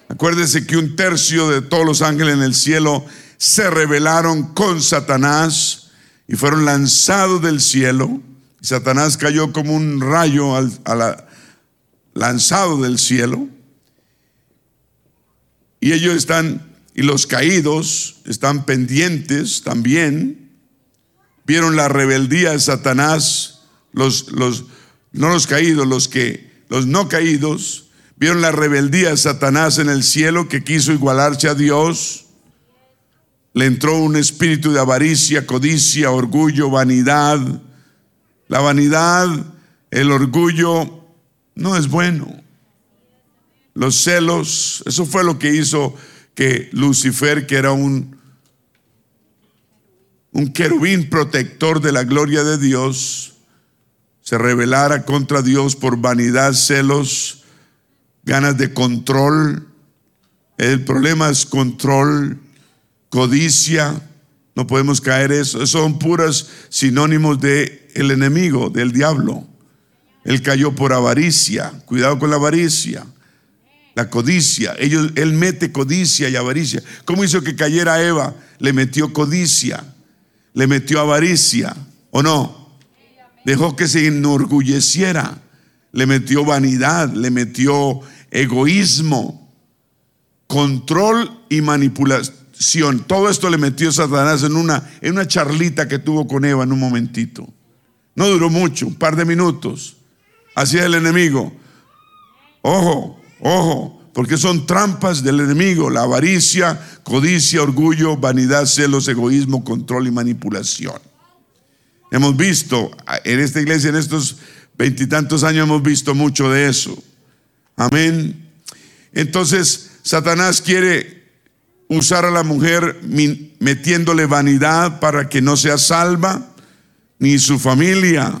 Acuérdese que un tercio de todos los ángeles en el cielo se rebelaron con Satanás y fueron lanzados del cielo. Satanás cayó como un rayo al- lanzado del cielo. Y ellos están, y los caídos están pendientes también. Vieron la rebeldía de Satanás, los, los, no los caídos, los que, los no caídos, vieron la rebeldía de Satanás en el cielo que quiso igualarse a Dios. Le entró un espíritu de avaricia, codicia, orgullo, vanidad. La vanidad, el orgullo, no es bueno los celos, eso fue lo que hizo que Lucifer, que era un, un querubín protector de la gloria de Dios, se rebelara contra Dios por vanidad, celos, ganas de control. El problema es control, codicia. No podemos caer eso. Son puras sinónimos de el enemigo, del diablo. Él cayó por avaricia. Cuidado con la avaricia. La codicia. Ellos, él mete codicia y avaricia. ¿Cómo hizo que cayera Eva? Le metió codicia. Le metió avaricia. ¿O no? Dejó que se enorgulleciera. Le metió vanidad. Le metió egoísmo. Control y manipulación. Todo esto le metió Satanás en una, en una charlita que tuvo con Eva en un momentito. No duró mucho, un par de minutos. Así es el enemigo. Ojo, ojo, porque son trampas del enemigo, la avaricia, codicia, orgullo, vanidad, celos, egoísmo, control y manipulación. Hemos visto en esta iglesia, en estos veintitantos años, hemos visto mucho de eso. Amén. Entonces, Satanás quiere usar a la mujer metiéndole vanidad para que no sea salva, ni su familia.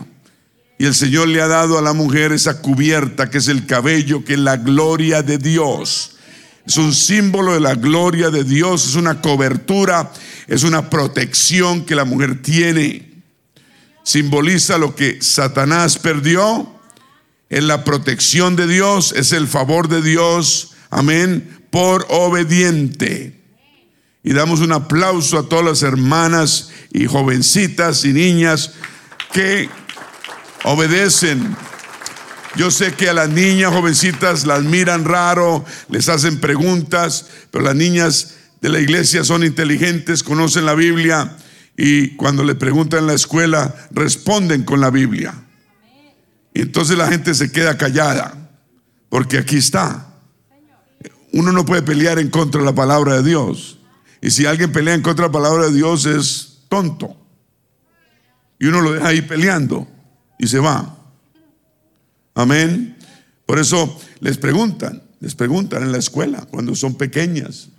Y el Señor le ha dado a la mujer esa cubierta que es el cabello, que es la gloria de Dios. Es un símbolo de la gloria de Dios, es una cobertura, es una protección que la mujer tiene. Simboliza lo que Satanás perdió, es la protección de Dios, es el favor de Dios, amén, por obediente. Y damos un aplauso a todas las hermanas y jovencitas y niñas que obedecen. Yo sé que a las niñas jovencitas las miran raro, les hacen preguntas, pero las niñas de la iglesia son inteligentes, conocen la Biblia y cuando le preguntan en la escuela responden con la Biblia. Y entonces la gente se queda callada, porque aquí está. Uno no puede pelear en contra de la palabra de Dios. Y si alguien pelea en contra de la palabra de Dios es tonto. Y uno lo deja ahí peleando y se va. Amén. Por eso les preguntan, les preguntan en la escuela cuando son pequeñas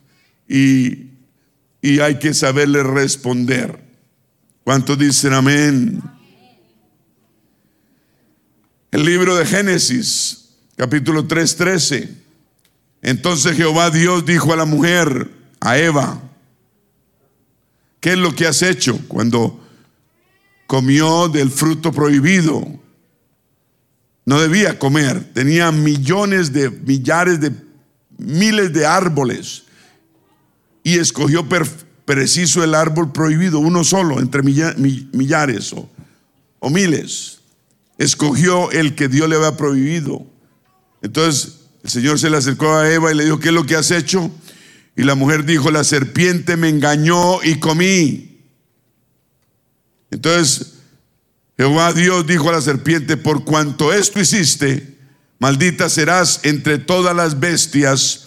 y, y hay que saberle responder. ¿Cuántos dicen amén? El libro de Génesis, capítulo 3, 13. Entonces Jehová Dios dijo a la mujer, a Eva, ¿Qué es lo que has hecho cuando comió del fruto prohibido? No debía comer, tenía millones de, millares de, miles de árboles y escogió preciso el árbol prohibido, uno solo, entre millares o, o miles. Escogió el que Dios le había prohibido. Entonces el Señor se le acercó a Eva y le dijo, ¿qué es lo que has hecho? Y la mujer dijo, la serpiente me engañó y comí. Entonces Jehová Dios dijo a la serpiente, por cuanto esto hiciste, maldita serás entre todas las bestias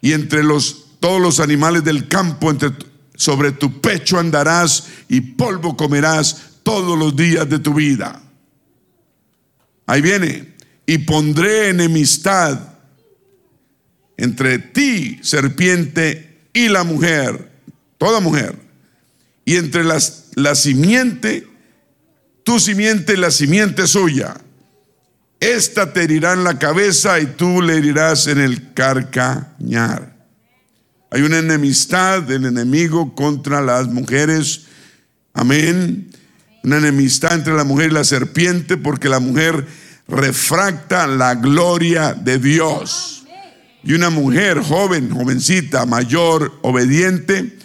y entre los, todos los animales del campo, sobre tu pecho andarás y polvo comerás todos los días de tu vida. Ahí viene, y pondré enemistad entre ti, serpiente, y la mujer, toda mujer, y entre las, la simiente, tu simiente la simiente suya. Esta te herirá en la cabeza y tú le herirás en el carcañar. Hay una enemistad del enemigo contra las mujeres. Amén. Una enemistad entre la mujer y la serpiente porque la mujer refracta la gloria de Dios. Y una mujer joven, jovencita, mayor, obediente,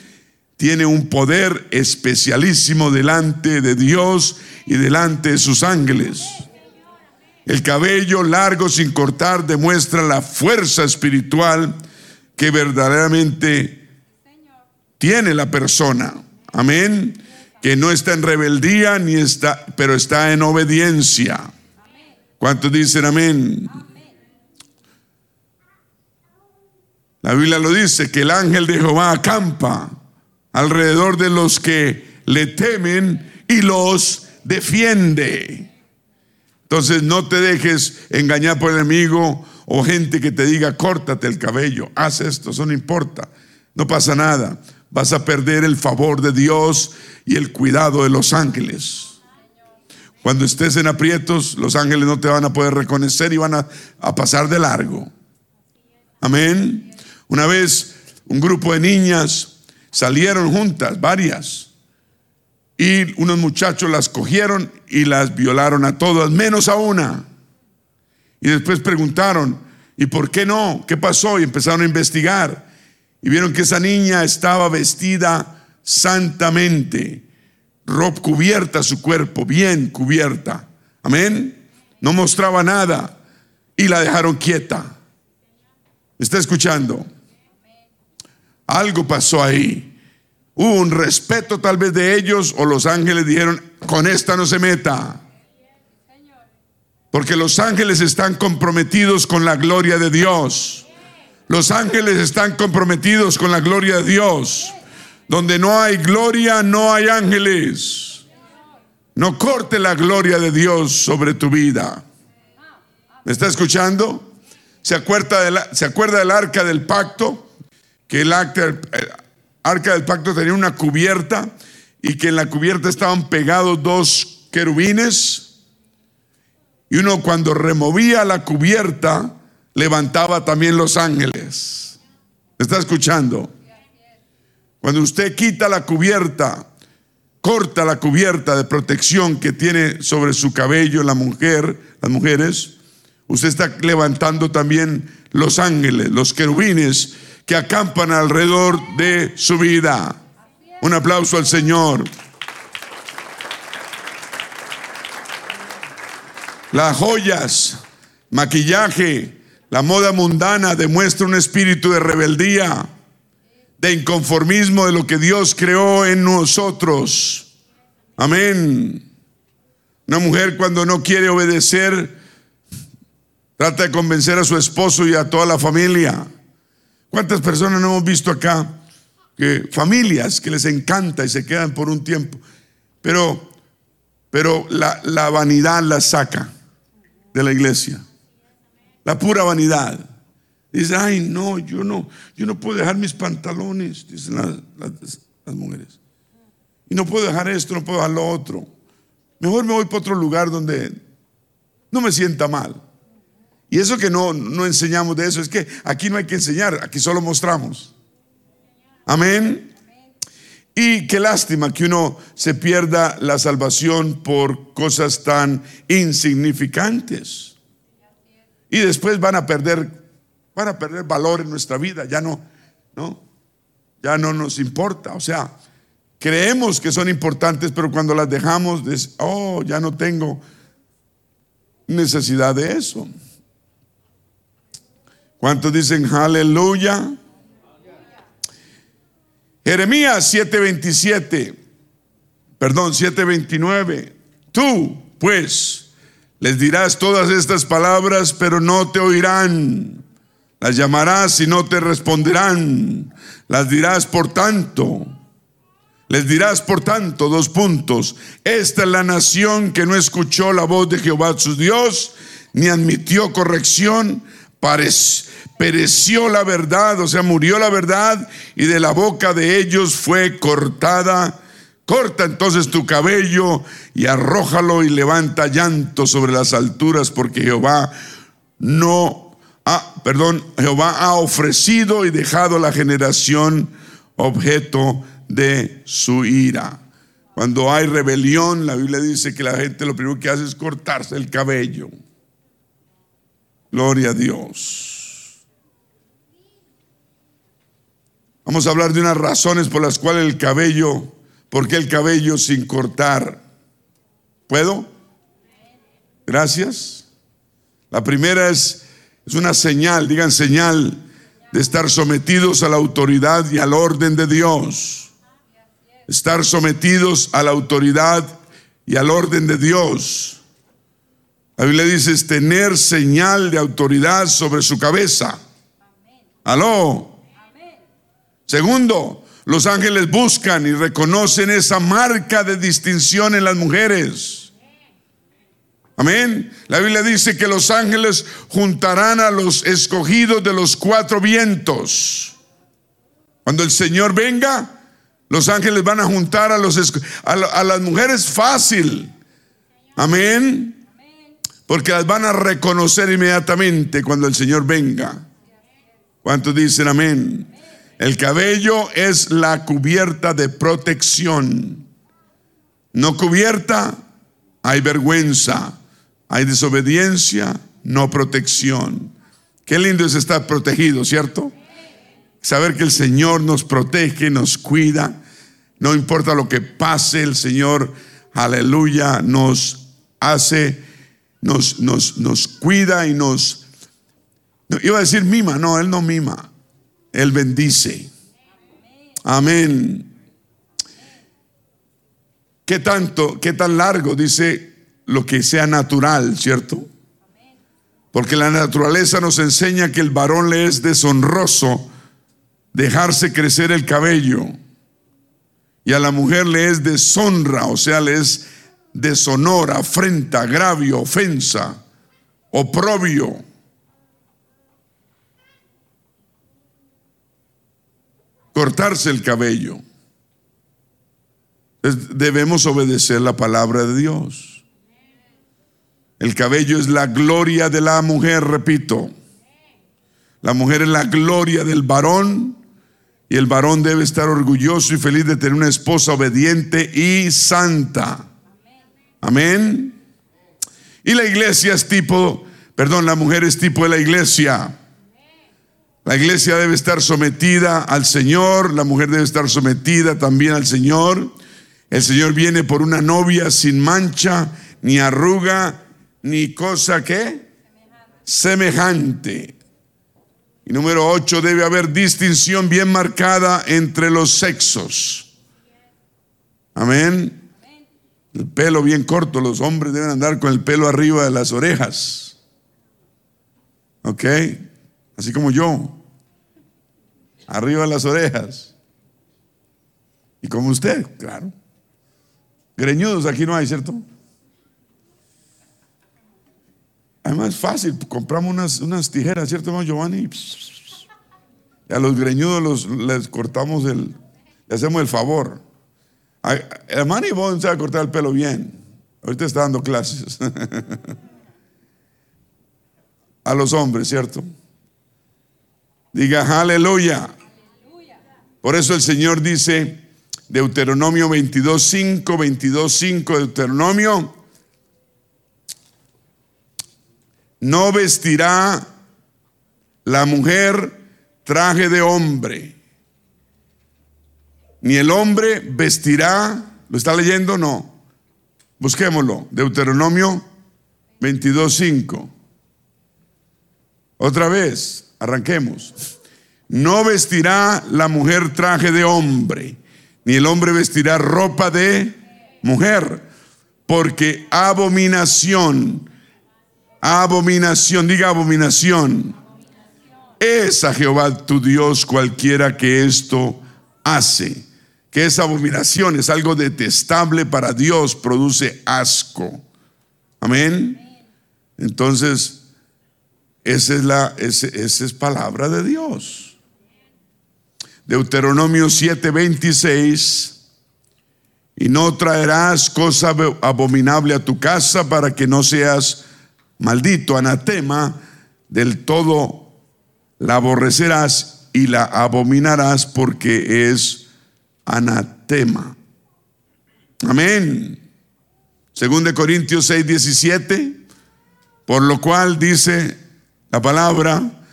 tiene un poder especialísimo delante de Dios y delante de sus ángeles. El cabello largo sin cortar demuestra la fuerza espiritual que verdaderamente tiene la persona. Amén. Que no está en rebeldía ni está, pero está en obediencia. ¿Cuántos dicen amén? La Biblia lo dice, que el ángel de Jehová acampa alrededor de los que le temen y los defiende. Entonces no te dejes engañar por el enemigo o gente que te diga, córtate el cabello, haz esto, eso no importa, no pasa nada. Vas a perder el favor de Dios y el cuidado de los ángeles. Cuando estés en aprietos, los ángeles no te van a poder reconocer y van a, a pasar de largo. Amén. Una vez un grupo de niñas salieron juntas, varias, y unos muchachos las cogieron y las violaron a todas, menos a una. Y después preguntaron, ¿y por qué no? ¿Qué pasó? Y empezaron a investigar. Y vieron que esa niña estaba vestida santamente, ropa cubierta su cuerpo, bien cubierta. Amén. No mostraba nada. Y la dejaron quieta. ¿Está escuchando? Algo pasó ahí. Un respeto tal vez de ellos o los ángeles dijeron, con esta no se meta. Porque los ángeles están comprometidos con la gloria de Dios. Los ángeles están comprometidos con la gloria de Dios. Donde no hay gloria, no hay ángeles. No corte la gloria de Dios sobre tu vida. ¿Me está escuchando? ¿Se acuerda, de ¿Se acuerda del arca del pacto? Que el arca, el arca del pacto tenía una cubierta y que en la cubierta estaban pegados dos querubines. Y uno cuando removía la cubierta, levantaba también los ángeles. ¿Está escuchando? Cuando usted quita la cubierta, corta la cubierta de protección que tiene sobre su cabello la mujer, las mujeres, usted está levantando también los ángeles, los querubines que acampan alrededor de su vida. Un aplauso al Señor. Las joyas, maquillaje, la moda mundana demuestra un espíritu de rebeldía, de inconformismo de lo que Dios creó en nosotros. Amén. Una mujer cuando no quiere obedecer, trata de convencer a su esposo y a toda la familia. ¿Cuántas personas no hemos visto acá? Familias que les encanta y se quedan por un tiempo. Pero, pero la, la vanidad la saca de la iglesia. La pura vanidad. Dice, ay, no, yo no, yo no puedo dejar mis pantalones, dicen las, mujeres. Y no puedo dejar esto, no puedo dejar lo otro. Mejor me voy para otro lugar donde no me sienta mal. Y eso que no, no enseñamos de eso, es que aquí no hay que enseñar, aquí solo mostramos. Amén. Y qué lástima que uno se pierda la salvación por cosas tan insignificantes. Y después van a perder, van a perder valor en nuestra vida, ya no, no, ya no nos importa. O sea, creemos que son importantes, pero cuando las dejamos, oh, ya no tengo necesidad de eso. ¿Cuántos dicen aleluya? Jeremías 7:27, perdón, 7:29. Tú, pues, les dirás todas estas palabras, pero no te oirán. Las llamarás y no te responderán. Las dirás por tanto. Les dirás por tanto, dos puntos. Esta es la nación que no escuchó la voz de Jehová su Dios, ni admitió corrección, pereció la verdad, o sea, murió la verdad, y de la boca de ellos fue cortada Corta entonces tu cabello y arrójalo y levanta llanto sobre las alturas porque Jehová no ha, perdón, Jehová ha ofrecido y dejado la generación objeto de su ira. Cuando hay rebelión, la Biblia dice que la gente lo primero que hace es cortarse el cabello. Gloria a Dios. Vamos a hablar de unas razones por las cuales el cabello ¿Por qué el cabello sin cortar? ¿Puedo? Gracias. La primera es, es una señal, digan señal, de estar sometidos a la autoridad y al orden de Dios. Estar sometidos a la autoridad y al orden de Dios. La Biblia dice es tener señal de autoridad sobre su cabeza. Aló. Segundo, los ángeles buscan y reconocen esa marca de distinción en las mujeres. Amén. La Biblia dice que los ángeles juntarán a los escogidos de los cuatro vientos. Cuando el Señor venga, los ángeles van a juntar a, los, las mujeres fácil. Amén. Porque las van a reconocer inmediatamente cuando el Señor venga. ¿Cuántos dicen amén? El cabello es la cubierta de protección. No cubierta, hay vergüenza, hay desobediencia, no protección. Qué lindo es estar protegido, ¿cierto? Saber que el Señor nos protege, nos cuida. No importa lo que pase, el Señor, aleluya, nos hace, nos, nos, nos cuida y nos... iba a decir mima, no, Él no mima. Él bendice. Amén. ¿Qué tanto, qué tan largo? Dice lo que sea natural, ¿cierto? Porque la naturaleza nos enseña que el varón le es deshonroso dejarse crecer el cabello. Y a la mujer le es deshonra, o sea, le es deshonor, afrenta, agravio, ofensa, oprobio. Cortarse el cabello. Debemos obedecer la palabra de Dios. El cabello es la gloria de la mujer, repito. La mujer es la gloria del varón y el varón debe estar orgulloso y feliz de tener una esposa obediente y santa. Amén. Y la iglesia es tipo, perdón, la mujer es tipo de la iglesia. La iglesia debe estar sometida al Señor, la mujer debe estar sometida también al Señor. El Señor viene por una novia sin mancha, ni arruga, ni cosa que semejante. Y número 8, debe haber distinción bien marcada entre los sexos. Amén. El pelo bien corto, los hombres deben andar con el pelo arriba de las orejas. ¿Ok? Así como yo. Arriba las orejas. Y como usted, claro. Greñudos aquí no hay, ¿cierto? Además, fácil, compramos unas, unas tijeras, ¿cierto, hermano Giovanni? Y a los greñudos los, les cortamos el, le hacemos el favor. El hermano Ivonne sabe cortar el pelo bien. Ahorita está dando clases. a los hombres, ¿cierto? Diga aleluya. Por eso el Señor dice, Deuteronomio 22.5, 22.5, Deuteronomio, no vestirá la mujer traje de hombre, ni el hombre vestirá, ¿lo está leyendo? No. Busquémoslo, Deuteronomio 22.5. Otra vez, arranquemos. No vestirá la mujer traje de hombre, ni el hombre vestirá ropa de mujer, porque abominación Abominación, diga abominación. Es a Jehová tu Dios cualquiera que esto hace. Que es abominación, es algo detestable para Dios, produce asco. Amén. Entonces, esa es, la, esa es palabra de Dios. Deuteronomio 7:26. Y no traerás cosa abominable a tu casa para que no seas maldito, anatema, del todo la aborrecerás y la abominarás porque es anatema. Amén. Según de Corintios 6, 17, por lo cual dice la palabra,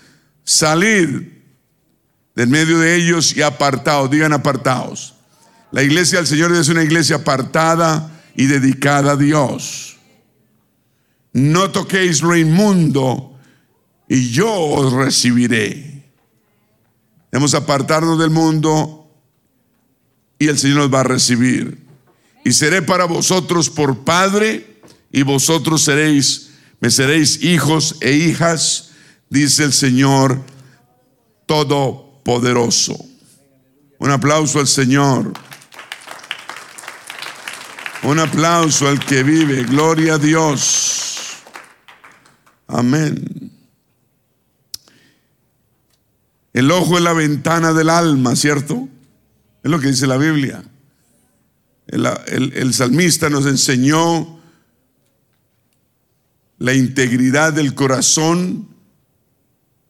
salir del medio de ellos y apartados, digan apartados. La iglesia del Señor es una iglesia apartada y dedicada a Dios no toquéis lo inmundo y yo os recibiré. Debemos apartarnos del mundo y el Señor nos va a recibir. Y seré para vosotros por Padre y vosotros seréis, me seréis hijos e hijas, dice el Señor Todopoderoso. Un aplauso al Señor. Un aplauso al que vive. Gloria a Dios. Amén. El ojo es la ventana del alma, ¿cierto? Es lo que dice la Biblia. El, salmista nos enseñó la integridad del corazón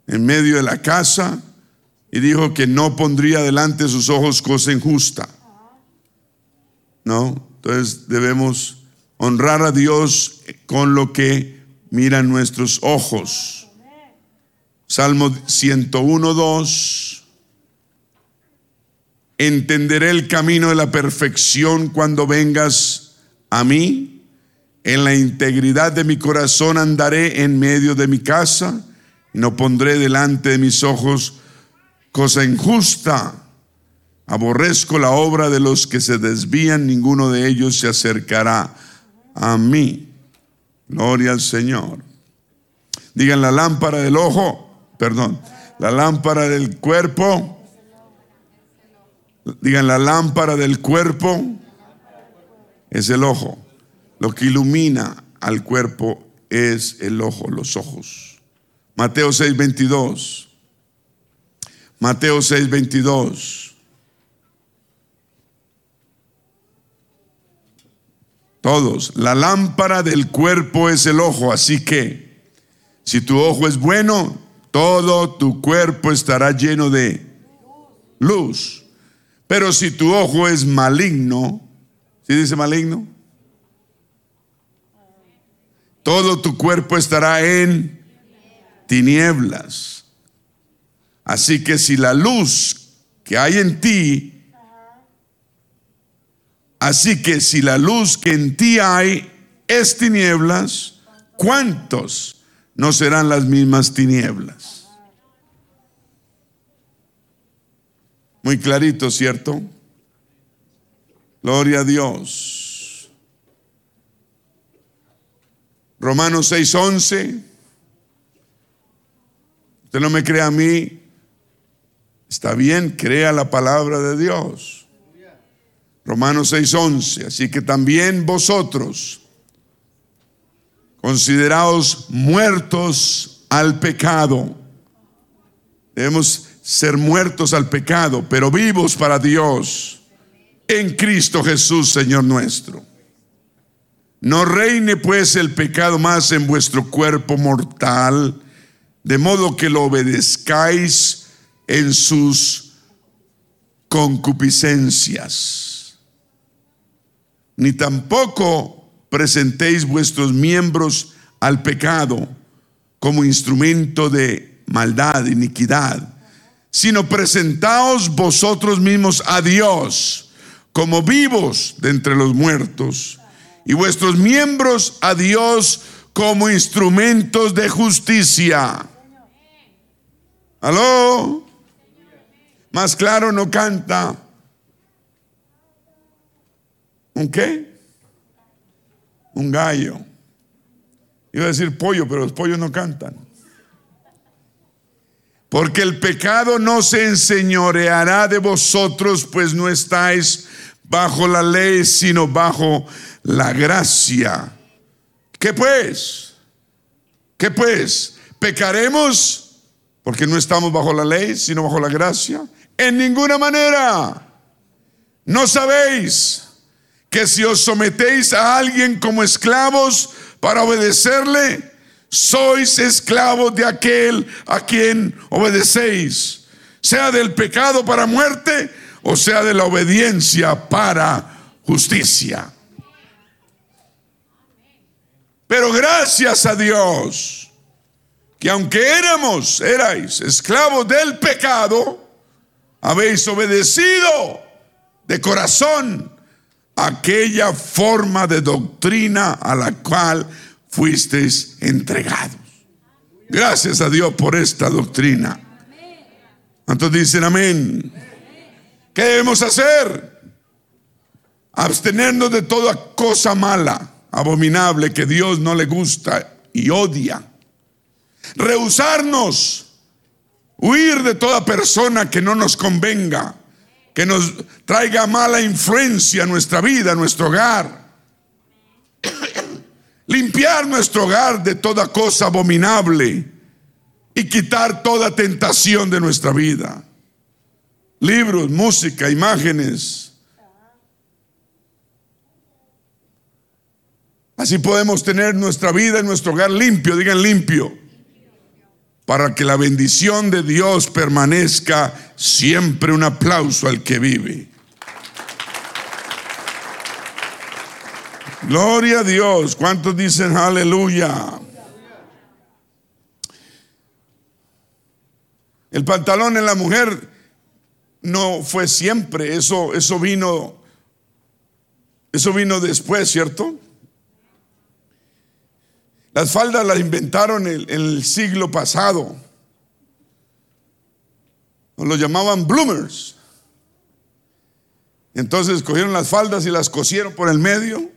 en medio de la casa y dijo que no pondría delante sus ojos cosa injusta. ¿No? Entonces debemos honrar a Dios con lo que Miran nuestros ojos. Salmo 101, 2. Entenderé el camino de la perfección cuando vengas a mí. En la integridad de mi corazón andaré en medio de mi casa y no pondré delante de mis ojos cosa injusta. Aborrezco la obra de los que se desvían, ninguno de ellos se acercará a mí. Gloria al Señor. Digan la lámpara del ojo, perdón, la lámpara del cuerpo. Digan la lámpara del cuerpo es el ojo. Lo que ilumina al cuerpo es el ojo, los ojos. Mateo 6:22. Mateo 6:22. Todos. La lámpara del cuerpo es el ojo, así que si tu ojo es bueno, todo tu cuerpo estará lleno de luz. Pero si tu ojo es maligno, ¿sí dice maligno? Todo tu cuerpo estará en tinieblas. Así que si la luz que hay en ti Así que si la luz que en ti hay es tinieblas, ¿cuántos no serán las mismas tinieblas? Muy clarito, ¿cierto? Gloria a Dios. Romanos 6:11. Usted no me cree a mí. Está bien, crea la palabra de Dios. Romanos 6:11. Así que también vosotros, consideraos muertos al pecado. Debemos ser muertos al pecado, pero vivos para Dios en Cristo Jesús, Señor nuestro. No reine pues el pecado más en vuestro cuerpo mortal, de modo que lo obedezcáis en sus concupiscencias ni tampoco presentéis vuestros miembros al pecado como instrumento de maldad, iniquidad, sino presentaos vosotros mismos a Dios como vivos de entre los muertos y vuestros miembros a Dios como instrumentos de justicia. ¿Aló? Más claro no canta. ¿Un qué? Un gallo. Iba a decir pollo, pero los pollos no cantan. Porque el pecado no se enseñoreará de vosotros, pues no estáis bajo la ley, sino bajo la gracia. ¿Qué pues? ¿Qué pues? ¿Pecaremos porque no estamos bajo la ley, sino bajo la gracia? En ninguna manera. ¿No sabéis? que si os sometéis a alguien como esclavos para obedecerle, sois esclavos de aquel a quien obedecéis, sea del pecado para muerte o sea de la obediencia para justicia. Pero gracias a Dios, que aunque éramos, erais esclavos del pecado, habéis obedecido de corazón aquella forma de doctrina a la cual fuisteis entregados. Gracias a Dios por esta doctrina. ¿Cuántos dicen amén? ¿Qué debemos hacer? Abstenernos de toda cosa mala, abominable que Dios no le gusta y odia. Rehusarnos, huir de toda persona que no nos convenga que nos traiga mala influencia a nuestra vida, a nuestro hogar. Limpiar nuestro hogar de toda cosa abominable y quitar toda tentación de nuestra vida. Libros, música, imágenes. Así podemos tener nuestra vida y nuestro hogar limpio, digan limpio para que la bendición de Dios permanezca siempre. Un aplauso al que vive. Gloria a Dios. ¿Cuántos dicen aleluya? El pantalón en la mujer no fue siempre, eso, eso vino, eso vino después, ¿cierto? Las faldas las inventaron en el, siglo pasado. Lo llamaban bloomers. Entonces cogieron las faldas y las cosieron por el medio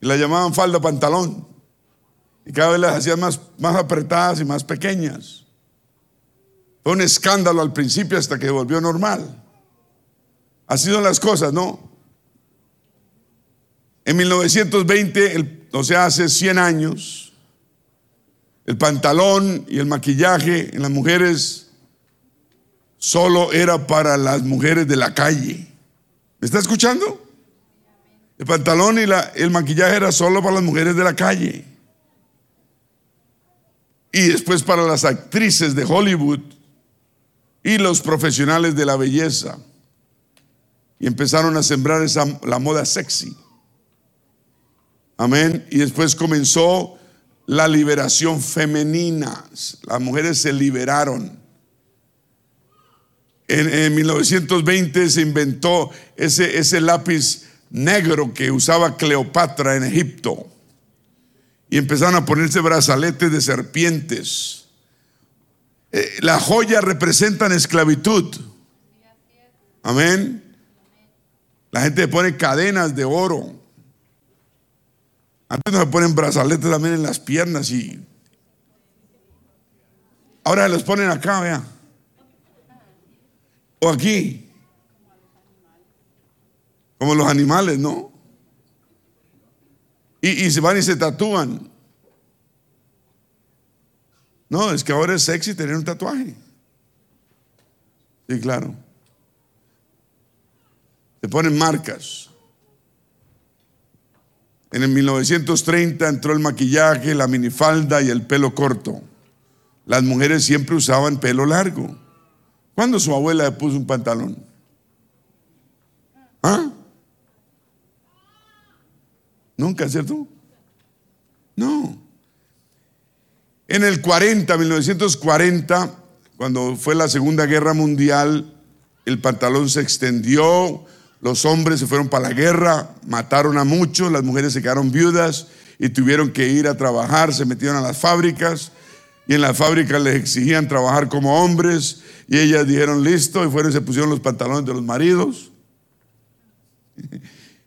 y la llamaban falda pantalón. Y cada vez las hacían más, más apretadas y más pequeñas. Fue un escándalo al principio hasta que volvió normal. Así son las cosas, ¿no? En 1920, o sea, hace 100 años, el pantalón y el maquillaje en las mujeres solo era para las mujeres de la calle. ¿Me está escuchando? El pantalón y la, el maquillaje era solo para las mujeres de la calle. Y después para las actrices de Hollywood y los profesionales de la belleza. Y empezaron a sembrar esa, la moda sexy. Amén. Y después comenzó la liberación femenina. Las mujeres se liberaron. En, 1920 se inventó ese, ese lápiz negro que usaba Cleopatra en Egipto. Y empezaron a ponerse brazaletes de serpientes. Eh, la joya representan esclavitud. Amén. La gente pone cadenas de oro. Antes no se ponen brazaletes también en las piernas y ahora los ponen acá, vea. O aquí. Como los animales, ¿no? Y, y se van y se tatúan. No, es que ahora es sexy tener un tatuaje. Sí, claro. Se ponen marcas. En el 1930 entró el maquillaje, la minifalda y el pelo corto. Las mujeres siempre usaban pelo largo. ¿Cuándo su abuela le puso un pantalón? ¿Ah? Nunca, ¿cierto? No. En el 40, 1940, cuando fue la Segunda Guerra Mundial, el pantalón se extendió, los hombres se fueron para la guerra, mataron a muchos, las mujeres se quedaron viudas y tuvieron que ir a trabajar, se metieron a las fábricas y en las fábricas les exigían trabajar como hombres y ellas dijeron listo y fueron y se pusieron los pantalones de los maridos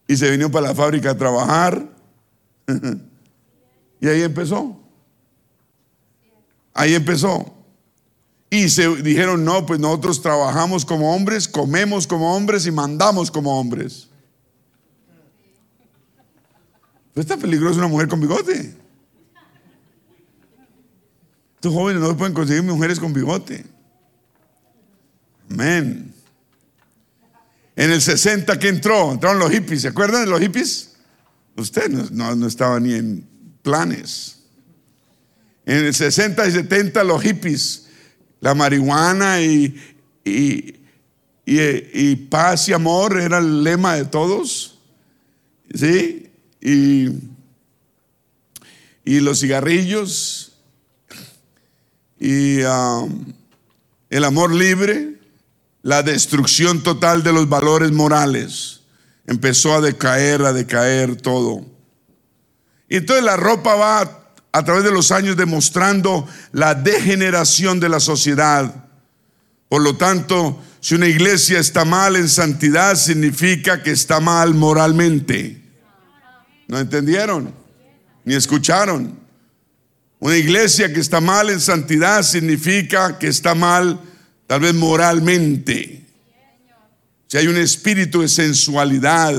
y se vinieron para la fábrica a trabajar y ahí empezó. Ahí empezó. Y se dijeron, no, pues nosotros trabajamos como hombres, comemos como hombres y mandamos como hombres. Pues está peligroso una mujer con bigote. Estos jóvenes no pueden conseguir mujeres con bigote. Amén. En el 60 que entró, entraron los hippies, ¿se acuerdan de los hippies? Usted no, no estaba ni en planes. En el 60 y 70 los hippies la marihuana y, y, paz y amor era el lema de todos. ¿Sí? Y, y los cigarrillos y um, el amor libre, la destrucción total de los valores morales. Empezó a decaer, a decaer todo. Y entonces la ropa va a través de los años demostrando la degeneración de la sociedad. Por lo tanto, si una iglesia está mal en santidad, significa que está mal moralmente. ¿No entendieron? Ni escucharon. Una iglesia que está mal en santidad significa que está mal tal vez moralmente. Si hay un espíritu de sensualidad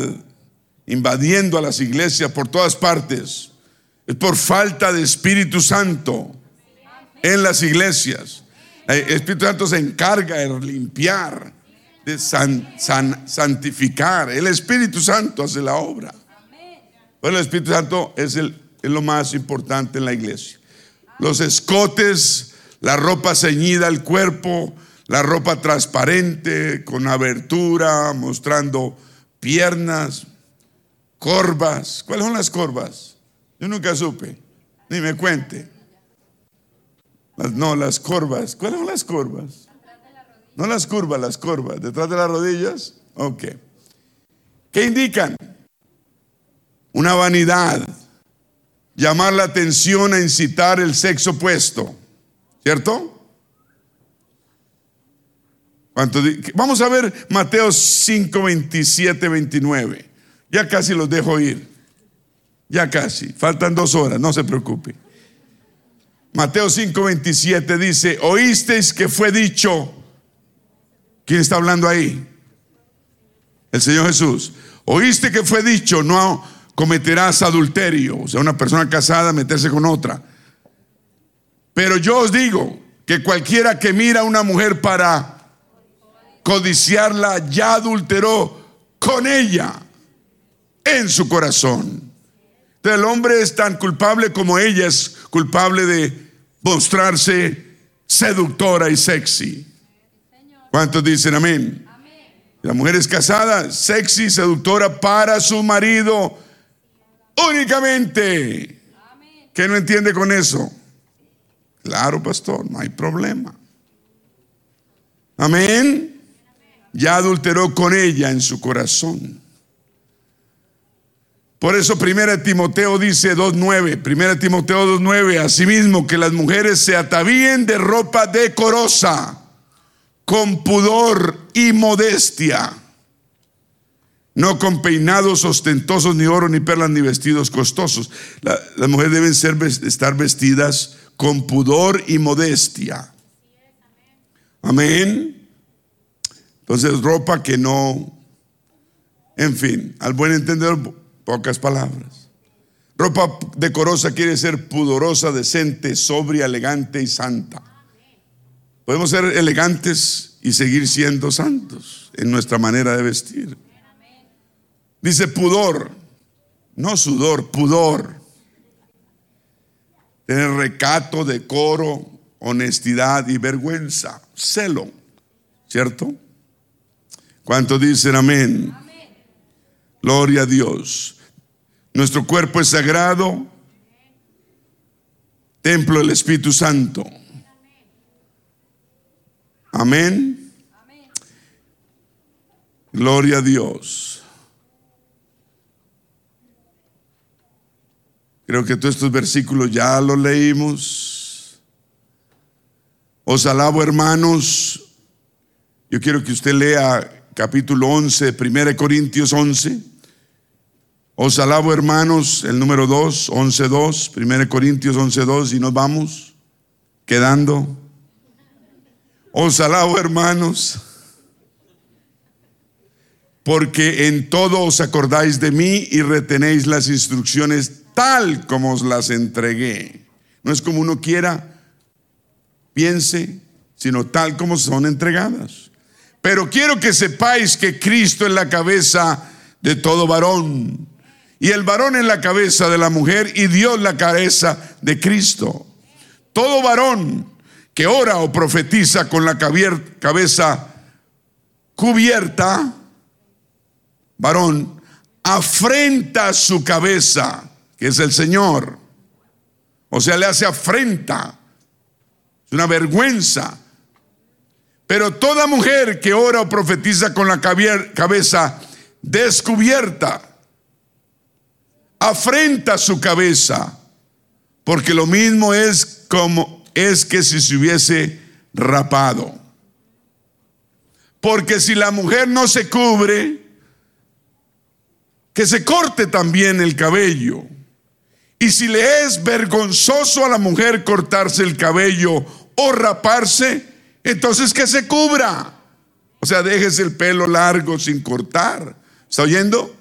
invadiendo a las iglesias por todas partes, es por falta de Espíritu Santo en las iglesias. El Espíritu Santo se encarga de limpiar, de santificar. El Espíritu Santo hace la obra. Pero el Espíritu Santo es, es lo más importante en la iglesia. Los escotes, la ropa ceñida al cuerpo, la ropa transparente, con abertura, mostrando piernas, corvas. ¿Cuáles son las corvas? Yo nunca supe, ni me cuente. no, las corvas. ¿Cuáles son las corvas? No las curvas, las corvas. ¿Detrás de las rodillas? Ok. ¿Qué indican? Una vanidad. Llamar la atención a incitar el sexo opuesto. ¿Cierto? Vamos a ver Mateo 5, 27, 29. Ya casi los dejo ir. Ya casi. Faltan dos horas, no se preocupe. Mateo 5, 27 dice, oísteis que fue dicho. ¿Quién está hablando ahí? El Señor Jesús. Oíste que fue dicho, no cometerás adulterio. O sea, una persona casada meterse con otra. Pero yo os digo que cualquiera que mira a una mujer para codiciarla ya adulteró con ella en su corazón. El hombre es tan culpable como ella es culpable de mostrarse seductora y sexy. ¿Cuántos dicen amén? La mujer es casada, sexy, seductora para su marido únicamente. ¿Qué no entiende con eso? Claro, pastor, no hay problema. Amén. Ya adulteró con ella en su corazón. Por eso 1 Timoteo dice 2.9, 1 Timoteo 2.9, asimismo que las mujeres se atavíen de ropa decorosa, con pudor y modestia, no con peinados ostentosos, ni oro, ni perlas, ni vestidos costosos. las mujeres deben estar vestidas con pudor y modestia. Amén. Entonces, ropa que no, en fin, al buen entendedor, pocas palabras. Ropa decorosa quiere ser pudorosa, decente, sobria, elegante y santa. Podemos ser elegantes y seguir siendo santos en nuestra manera de vestir. Dice pudor, no sudor, pudor tener recato, decoro, honestidad y vergüenza, celo, ¿cierto? ¿Cuántos dicen amén? Gloria a Dios. Nuestro cuerpo es sagrado, templo del Espíritu Santo. Amén. Gloria a Dios. Creo que todos estos versículos ya los leímos. Os alabo, hermanos. Yo quiero que usted lea capítulo 11, 1 Corintios 11. Os alabo, hermanos, el número 2, 11, 2, 1 Corintios 11, 2, y nos vamos quedando. Os alabo, hermanos, porque en todo os acordáis de mí y retenéis las instrucciones tal como os las entregué. No es como uno quiera, piense, sino tal como son entregadas. Pero quiero que sepáis que Cristo es la cabeza de todo varón. Y el varón es la cabeza de la mujer y Dios la cabeza de Cristo. Todo varón que ora o profetiza con la cabeza cubierta, varón, afrenta su cabeza que es el Señor. O sea, le hace afrenta. Es una vergüenza. Pero toda mujer que ora o profetiza con la cabeza descubierta, afrenta su cabeza, porque lo mismo es como es que si se hubiese rapado. Porque si la mujer no se cubre, que se corte también el cabello. Y si le es vergonzoso a la mujer cortarse el cabello o raparse, entonces que se cubra. O sea, déjese el pelo largo sin cortar. ¿Está oyendo?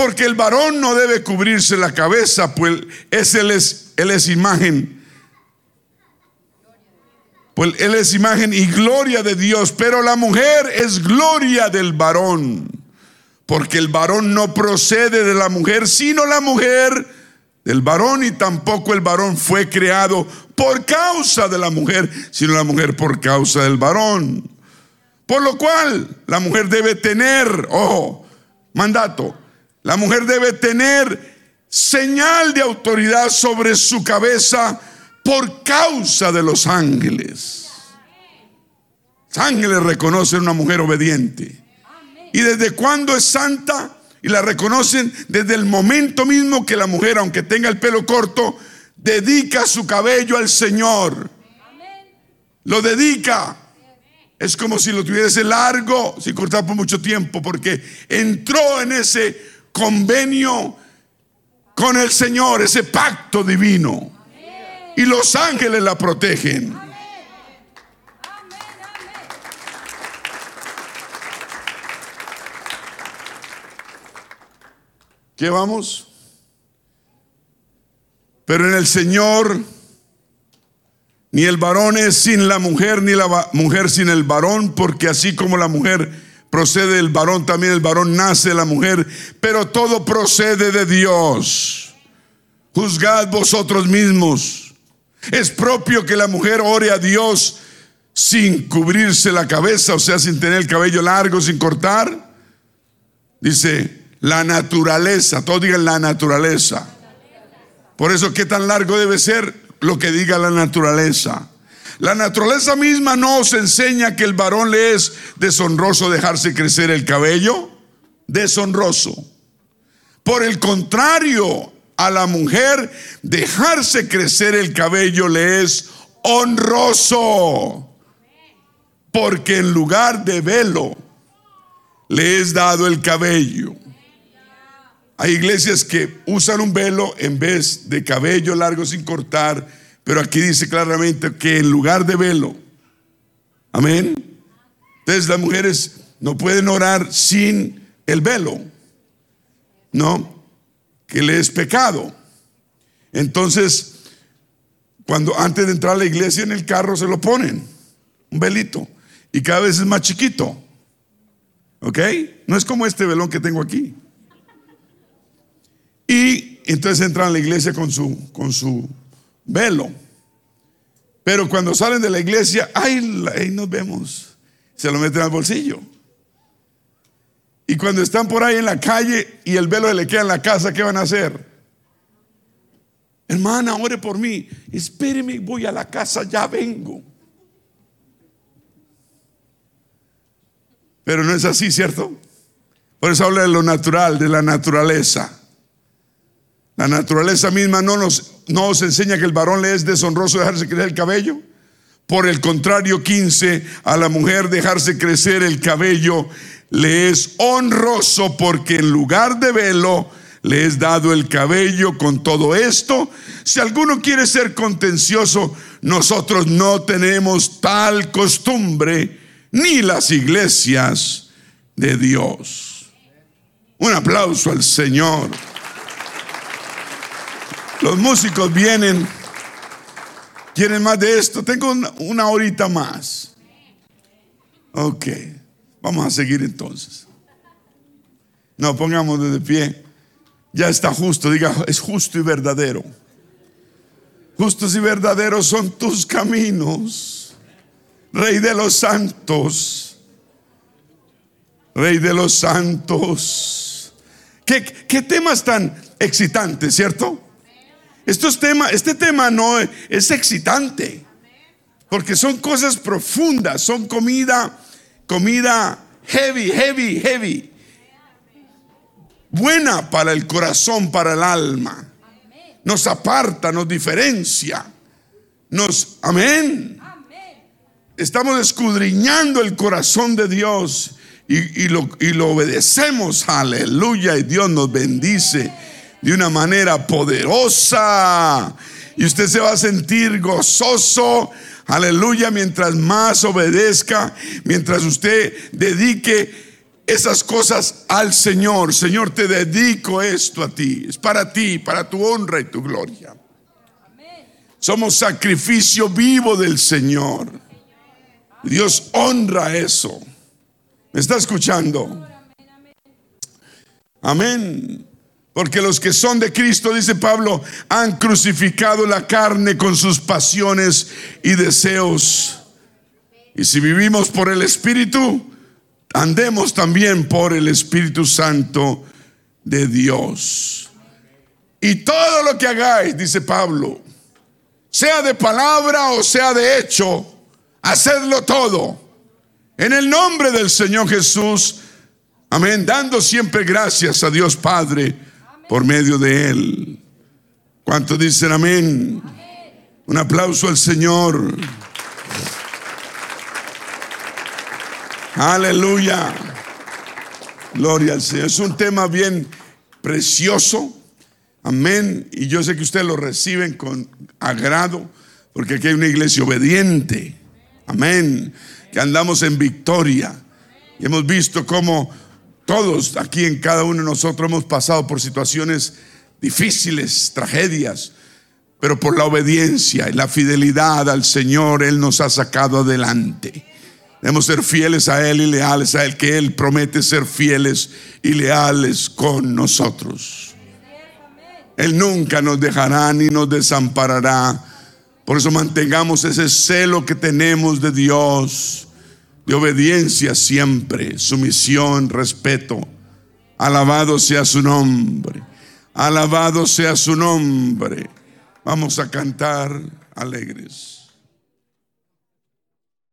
Porque el varón no debe cubrirse la cabeza, pues es, él, es, él es imagen. Pues él es imagen y gloria de Dios, pero la mujer es gloria del varón. Porque el varón no procede de la mujer, sino la mujer del varón y tampoco el varón fue creado por causa de la mujer, sino la mujer por causa del varón. Por lo cual la mujer debe tener, ojo, mandato, la mujer debe tener señal de autoridad sobre su cabeza por causa de los ángeles. Los ángeles reconocen una mujer obediente. ¿Y desde cuándo es santa? Y la reconocen desde el momento mismo que la mujer, aunque tenga el pelo corto, dedica su cabello al Señor. Lo dedica. Es como si lo tuviese largo, sin cortar por mucho tiempo, porque entró en ese convenio con el Señor, ese pacto divino. Y los ángeles la protegen. ¿Qué vamos? Pero en el Señor ni el varón es sin la mujer, ni la mujer sin el varón, porque así como la mujer procede del varón, también el varón nace de la mujer, pero todo procede de Dios. Juzgad vosotros mismos. Es propio que la mujer ore a Dios sin cubrirse la cabeza, o sea, sin tener el cabello largo, sin cortar. Dice, la naturaleza, todos digan la naturaleza. Por eso, ¿qué tan largo debe ser lo que diga la naturaleza? La naturaleza misma no os enseña que el varón le es deshonroso dejarse crecer el cabello. Deshonroso. Por el contrario, a la mujer dejarse crecer el cabello le es honroso. Porque en lugar de velo le es dado el cabello. Hay iglesias que usan un velo en vez de cabello largo sin cortar, pero aquí dice claramente que en lugar de velo, amén. Entonces las mujeres no pueden orar sin el velo, no, que le es pecado. Entonces, cuando antes de entrar a la iglesia en el carro se lo ponen, un velito, y cada vez es más chiquito, ¿ok? No es como este velón que tengo aquí. Y entonces entran a la iglesia con su, con su velo. Pero cuando salen de la iglesia, ahí nos vemos. Se lo meten al bolsillo. Y cuando están por ahí en la calle y el velo le queda en la casa, ¿qué van a hacer? Hermana, ore por mí. Espéreme, voy a la casa, ya vengo. Pero no es así, ¿cierto? Por eso habla de lo natural, de la naturaleza. La naturaleza misma no nos, enseña que el varón le es deshonroso dejarse crecer el cabello. Por el contrario, 15, a la mujer dejarse crecer el cabello le es honroso porque en lugar de velo le es dado el cabello con todo esto. Si alguno quiere ser contencioso, nosotros no tenemos tal costumbre ni las iglesias de Dios. Un aplauso al Señor. Los músicos vienen, quieren más de esto. Tengo una, horita más. Ok, vamos a seguir entonces. No, pongamos de pie. Ya está justo, diga, es justo y verdadero. Justos y verdaderos son tus caminos, Rey de los santos, Rey de los santos. ¿Qué, qué temas tan excitantes, cierto? Estos este tema no es excitante, porque son cosas profundas, son comida, comida heavy, heavy, heavy. Buena para el corazón, para el alma. Nos aparta, nos diferencia. Nos, amén. Estamos escudriñando el corazón de Dios y, lo, y lo obedecemos. Aleluya. Y Dios nos bendice de una manera poderosa. Y usted se va a sentir gozoso, aleluya, mientras más obedezca, mientras usted dedique esas cosas al Señor. Señor, te dedico esto a ti. Es para ti, para tu honra y tu gloria. Somos sacrificio vivo del Señor. Dios honra eso. ¿Me está escuchando? Amén. Porque los que son de Cristo, dice Pablo, han crucificado la carne con sus pasiones y deseos. Y si vivimos por el Espíritu, andemos también por el Espíritu Santo de Dios. Y todo lo que hagáis, dice Pablo, sea de palabra o sea de hecho, hacedlo todo. En el nombre del Señor Jesús, amén, dando siempre gracias a Dios Padre por medio de Él. ¿Cuántos dicen amén? Un aplauso al Señor. Aleluya. Gloria al Señor. Es un tema bien precioso. Amén. Y yo sé que ustedes lo reciben con agrado, porque aquí hay una iglesia obediente. Amén. Que andamos en victoria. Y hemos visto cómo todos aquí en cada uno de nosotros hemos pasado por situaciones difíciles, tragedias, pero por la obediencia y la fidelidad al Señor, Él nos ha sacado adelante. Debemos ser fieles a Él y leales a Él, que Él promete ser fieles y leales con nosotros. Él nunca nos dejará ni nos desamparará. Por eso mantengamos ese celo que tenemos de Dios, de obediencia siempre, sumisión, respeto. Alabado sea su nombre. Alabado sea su nombre. Vamos a cantar alegres.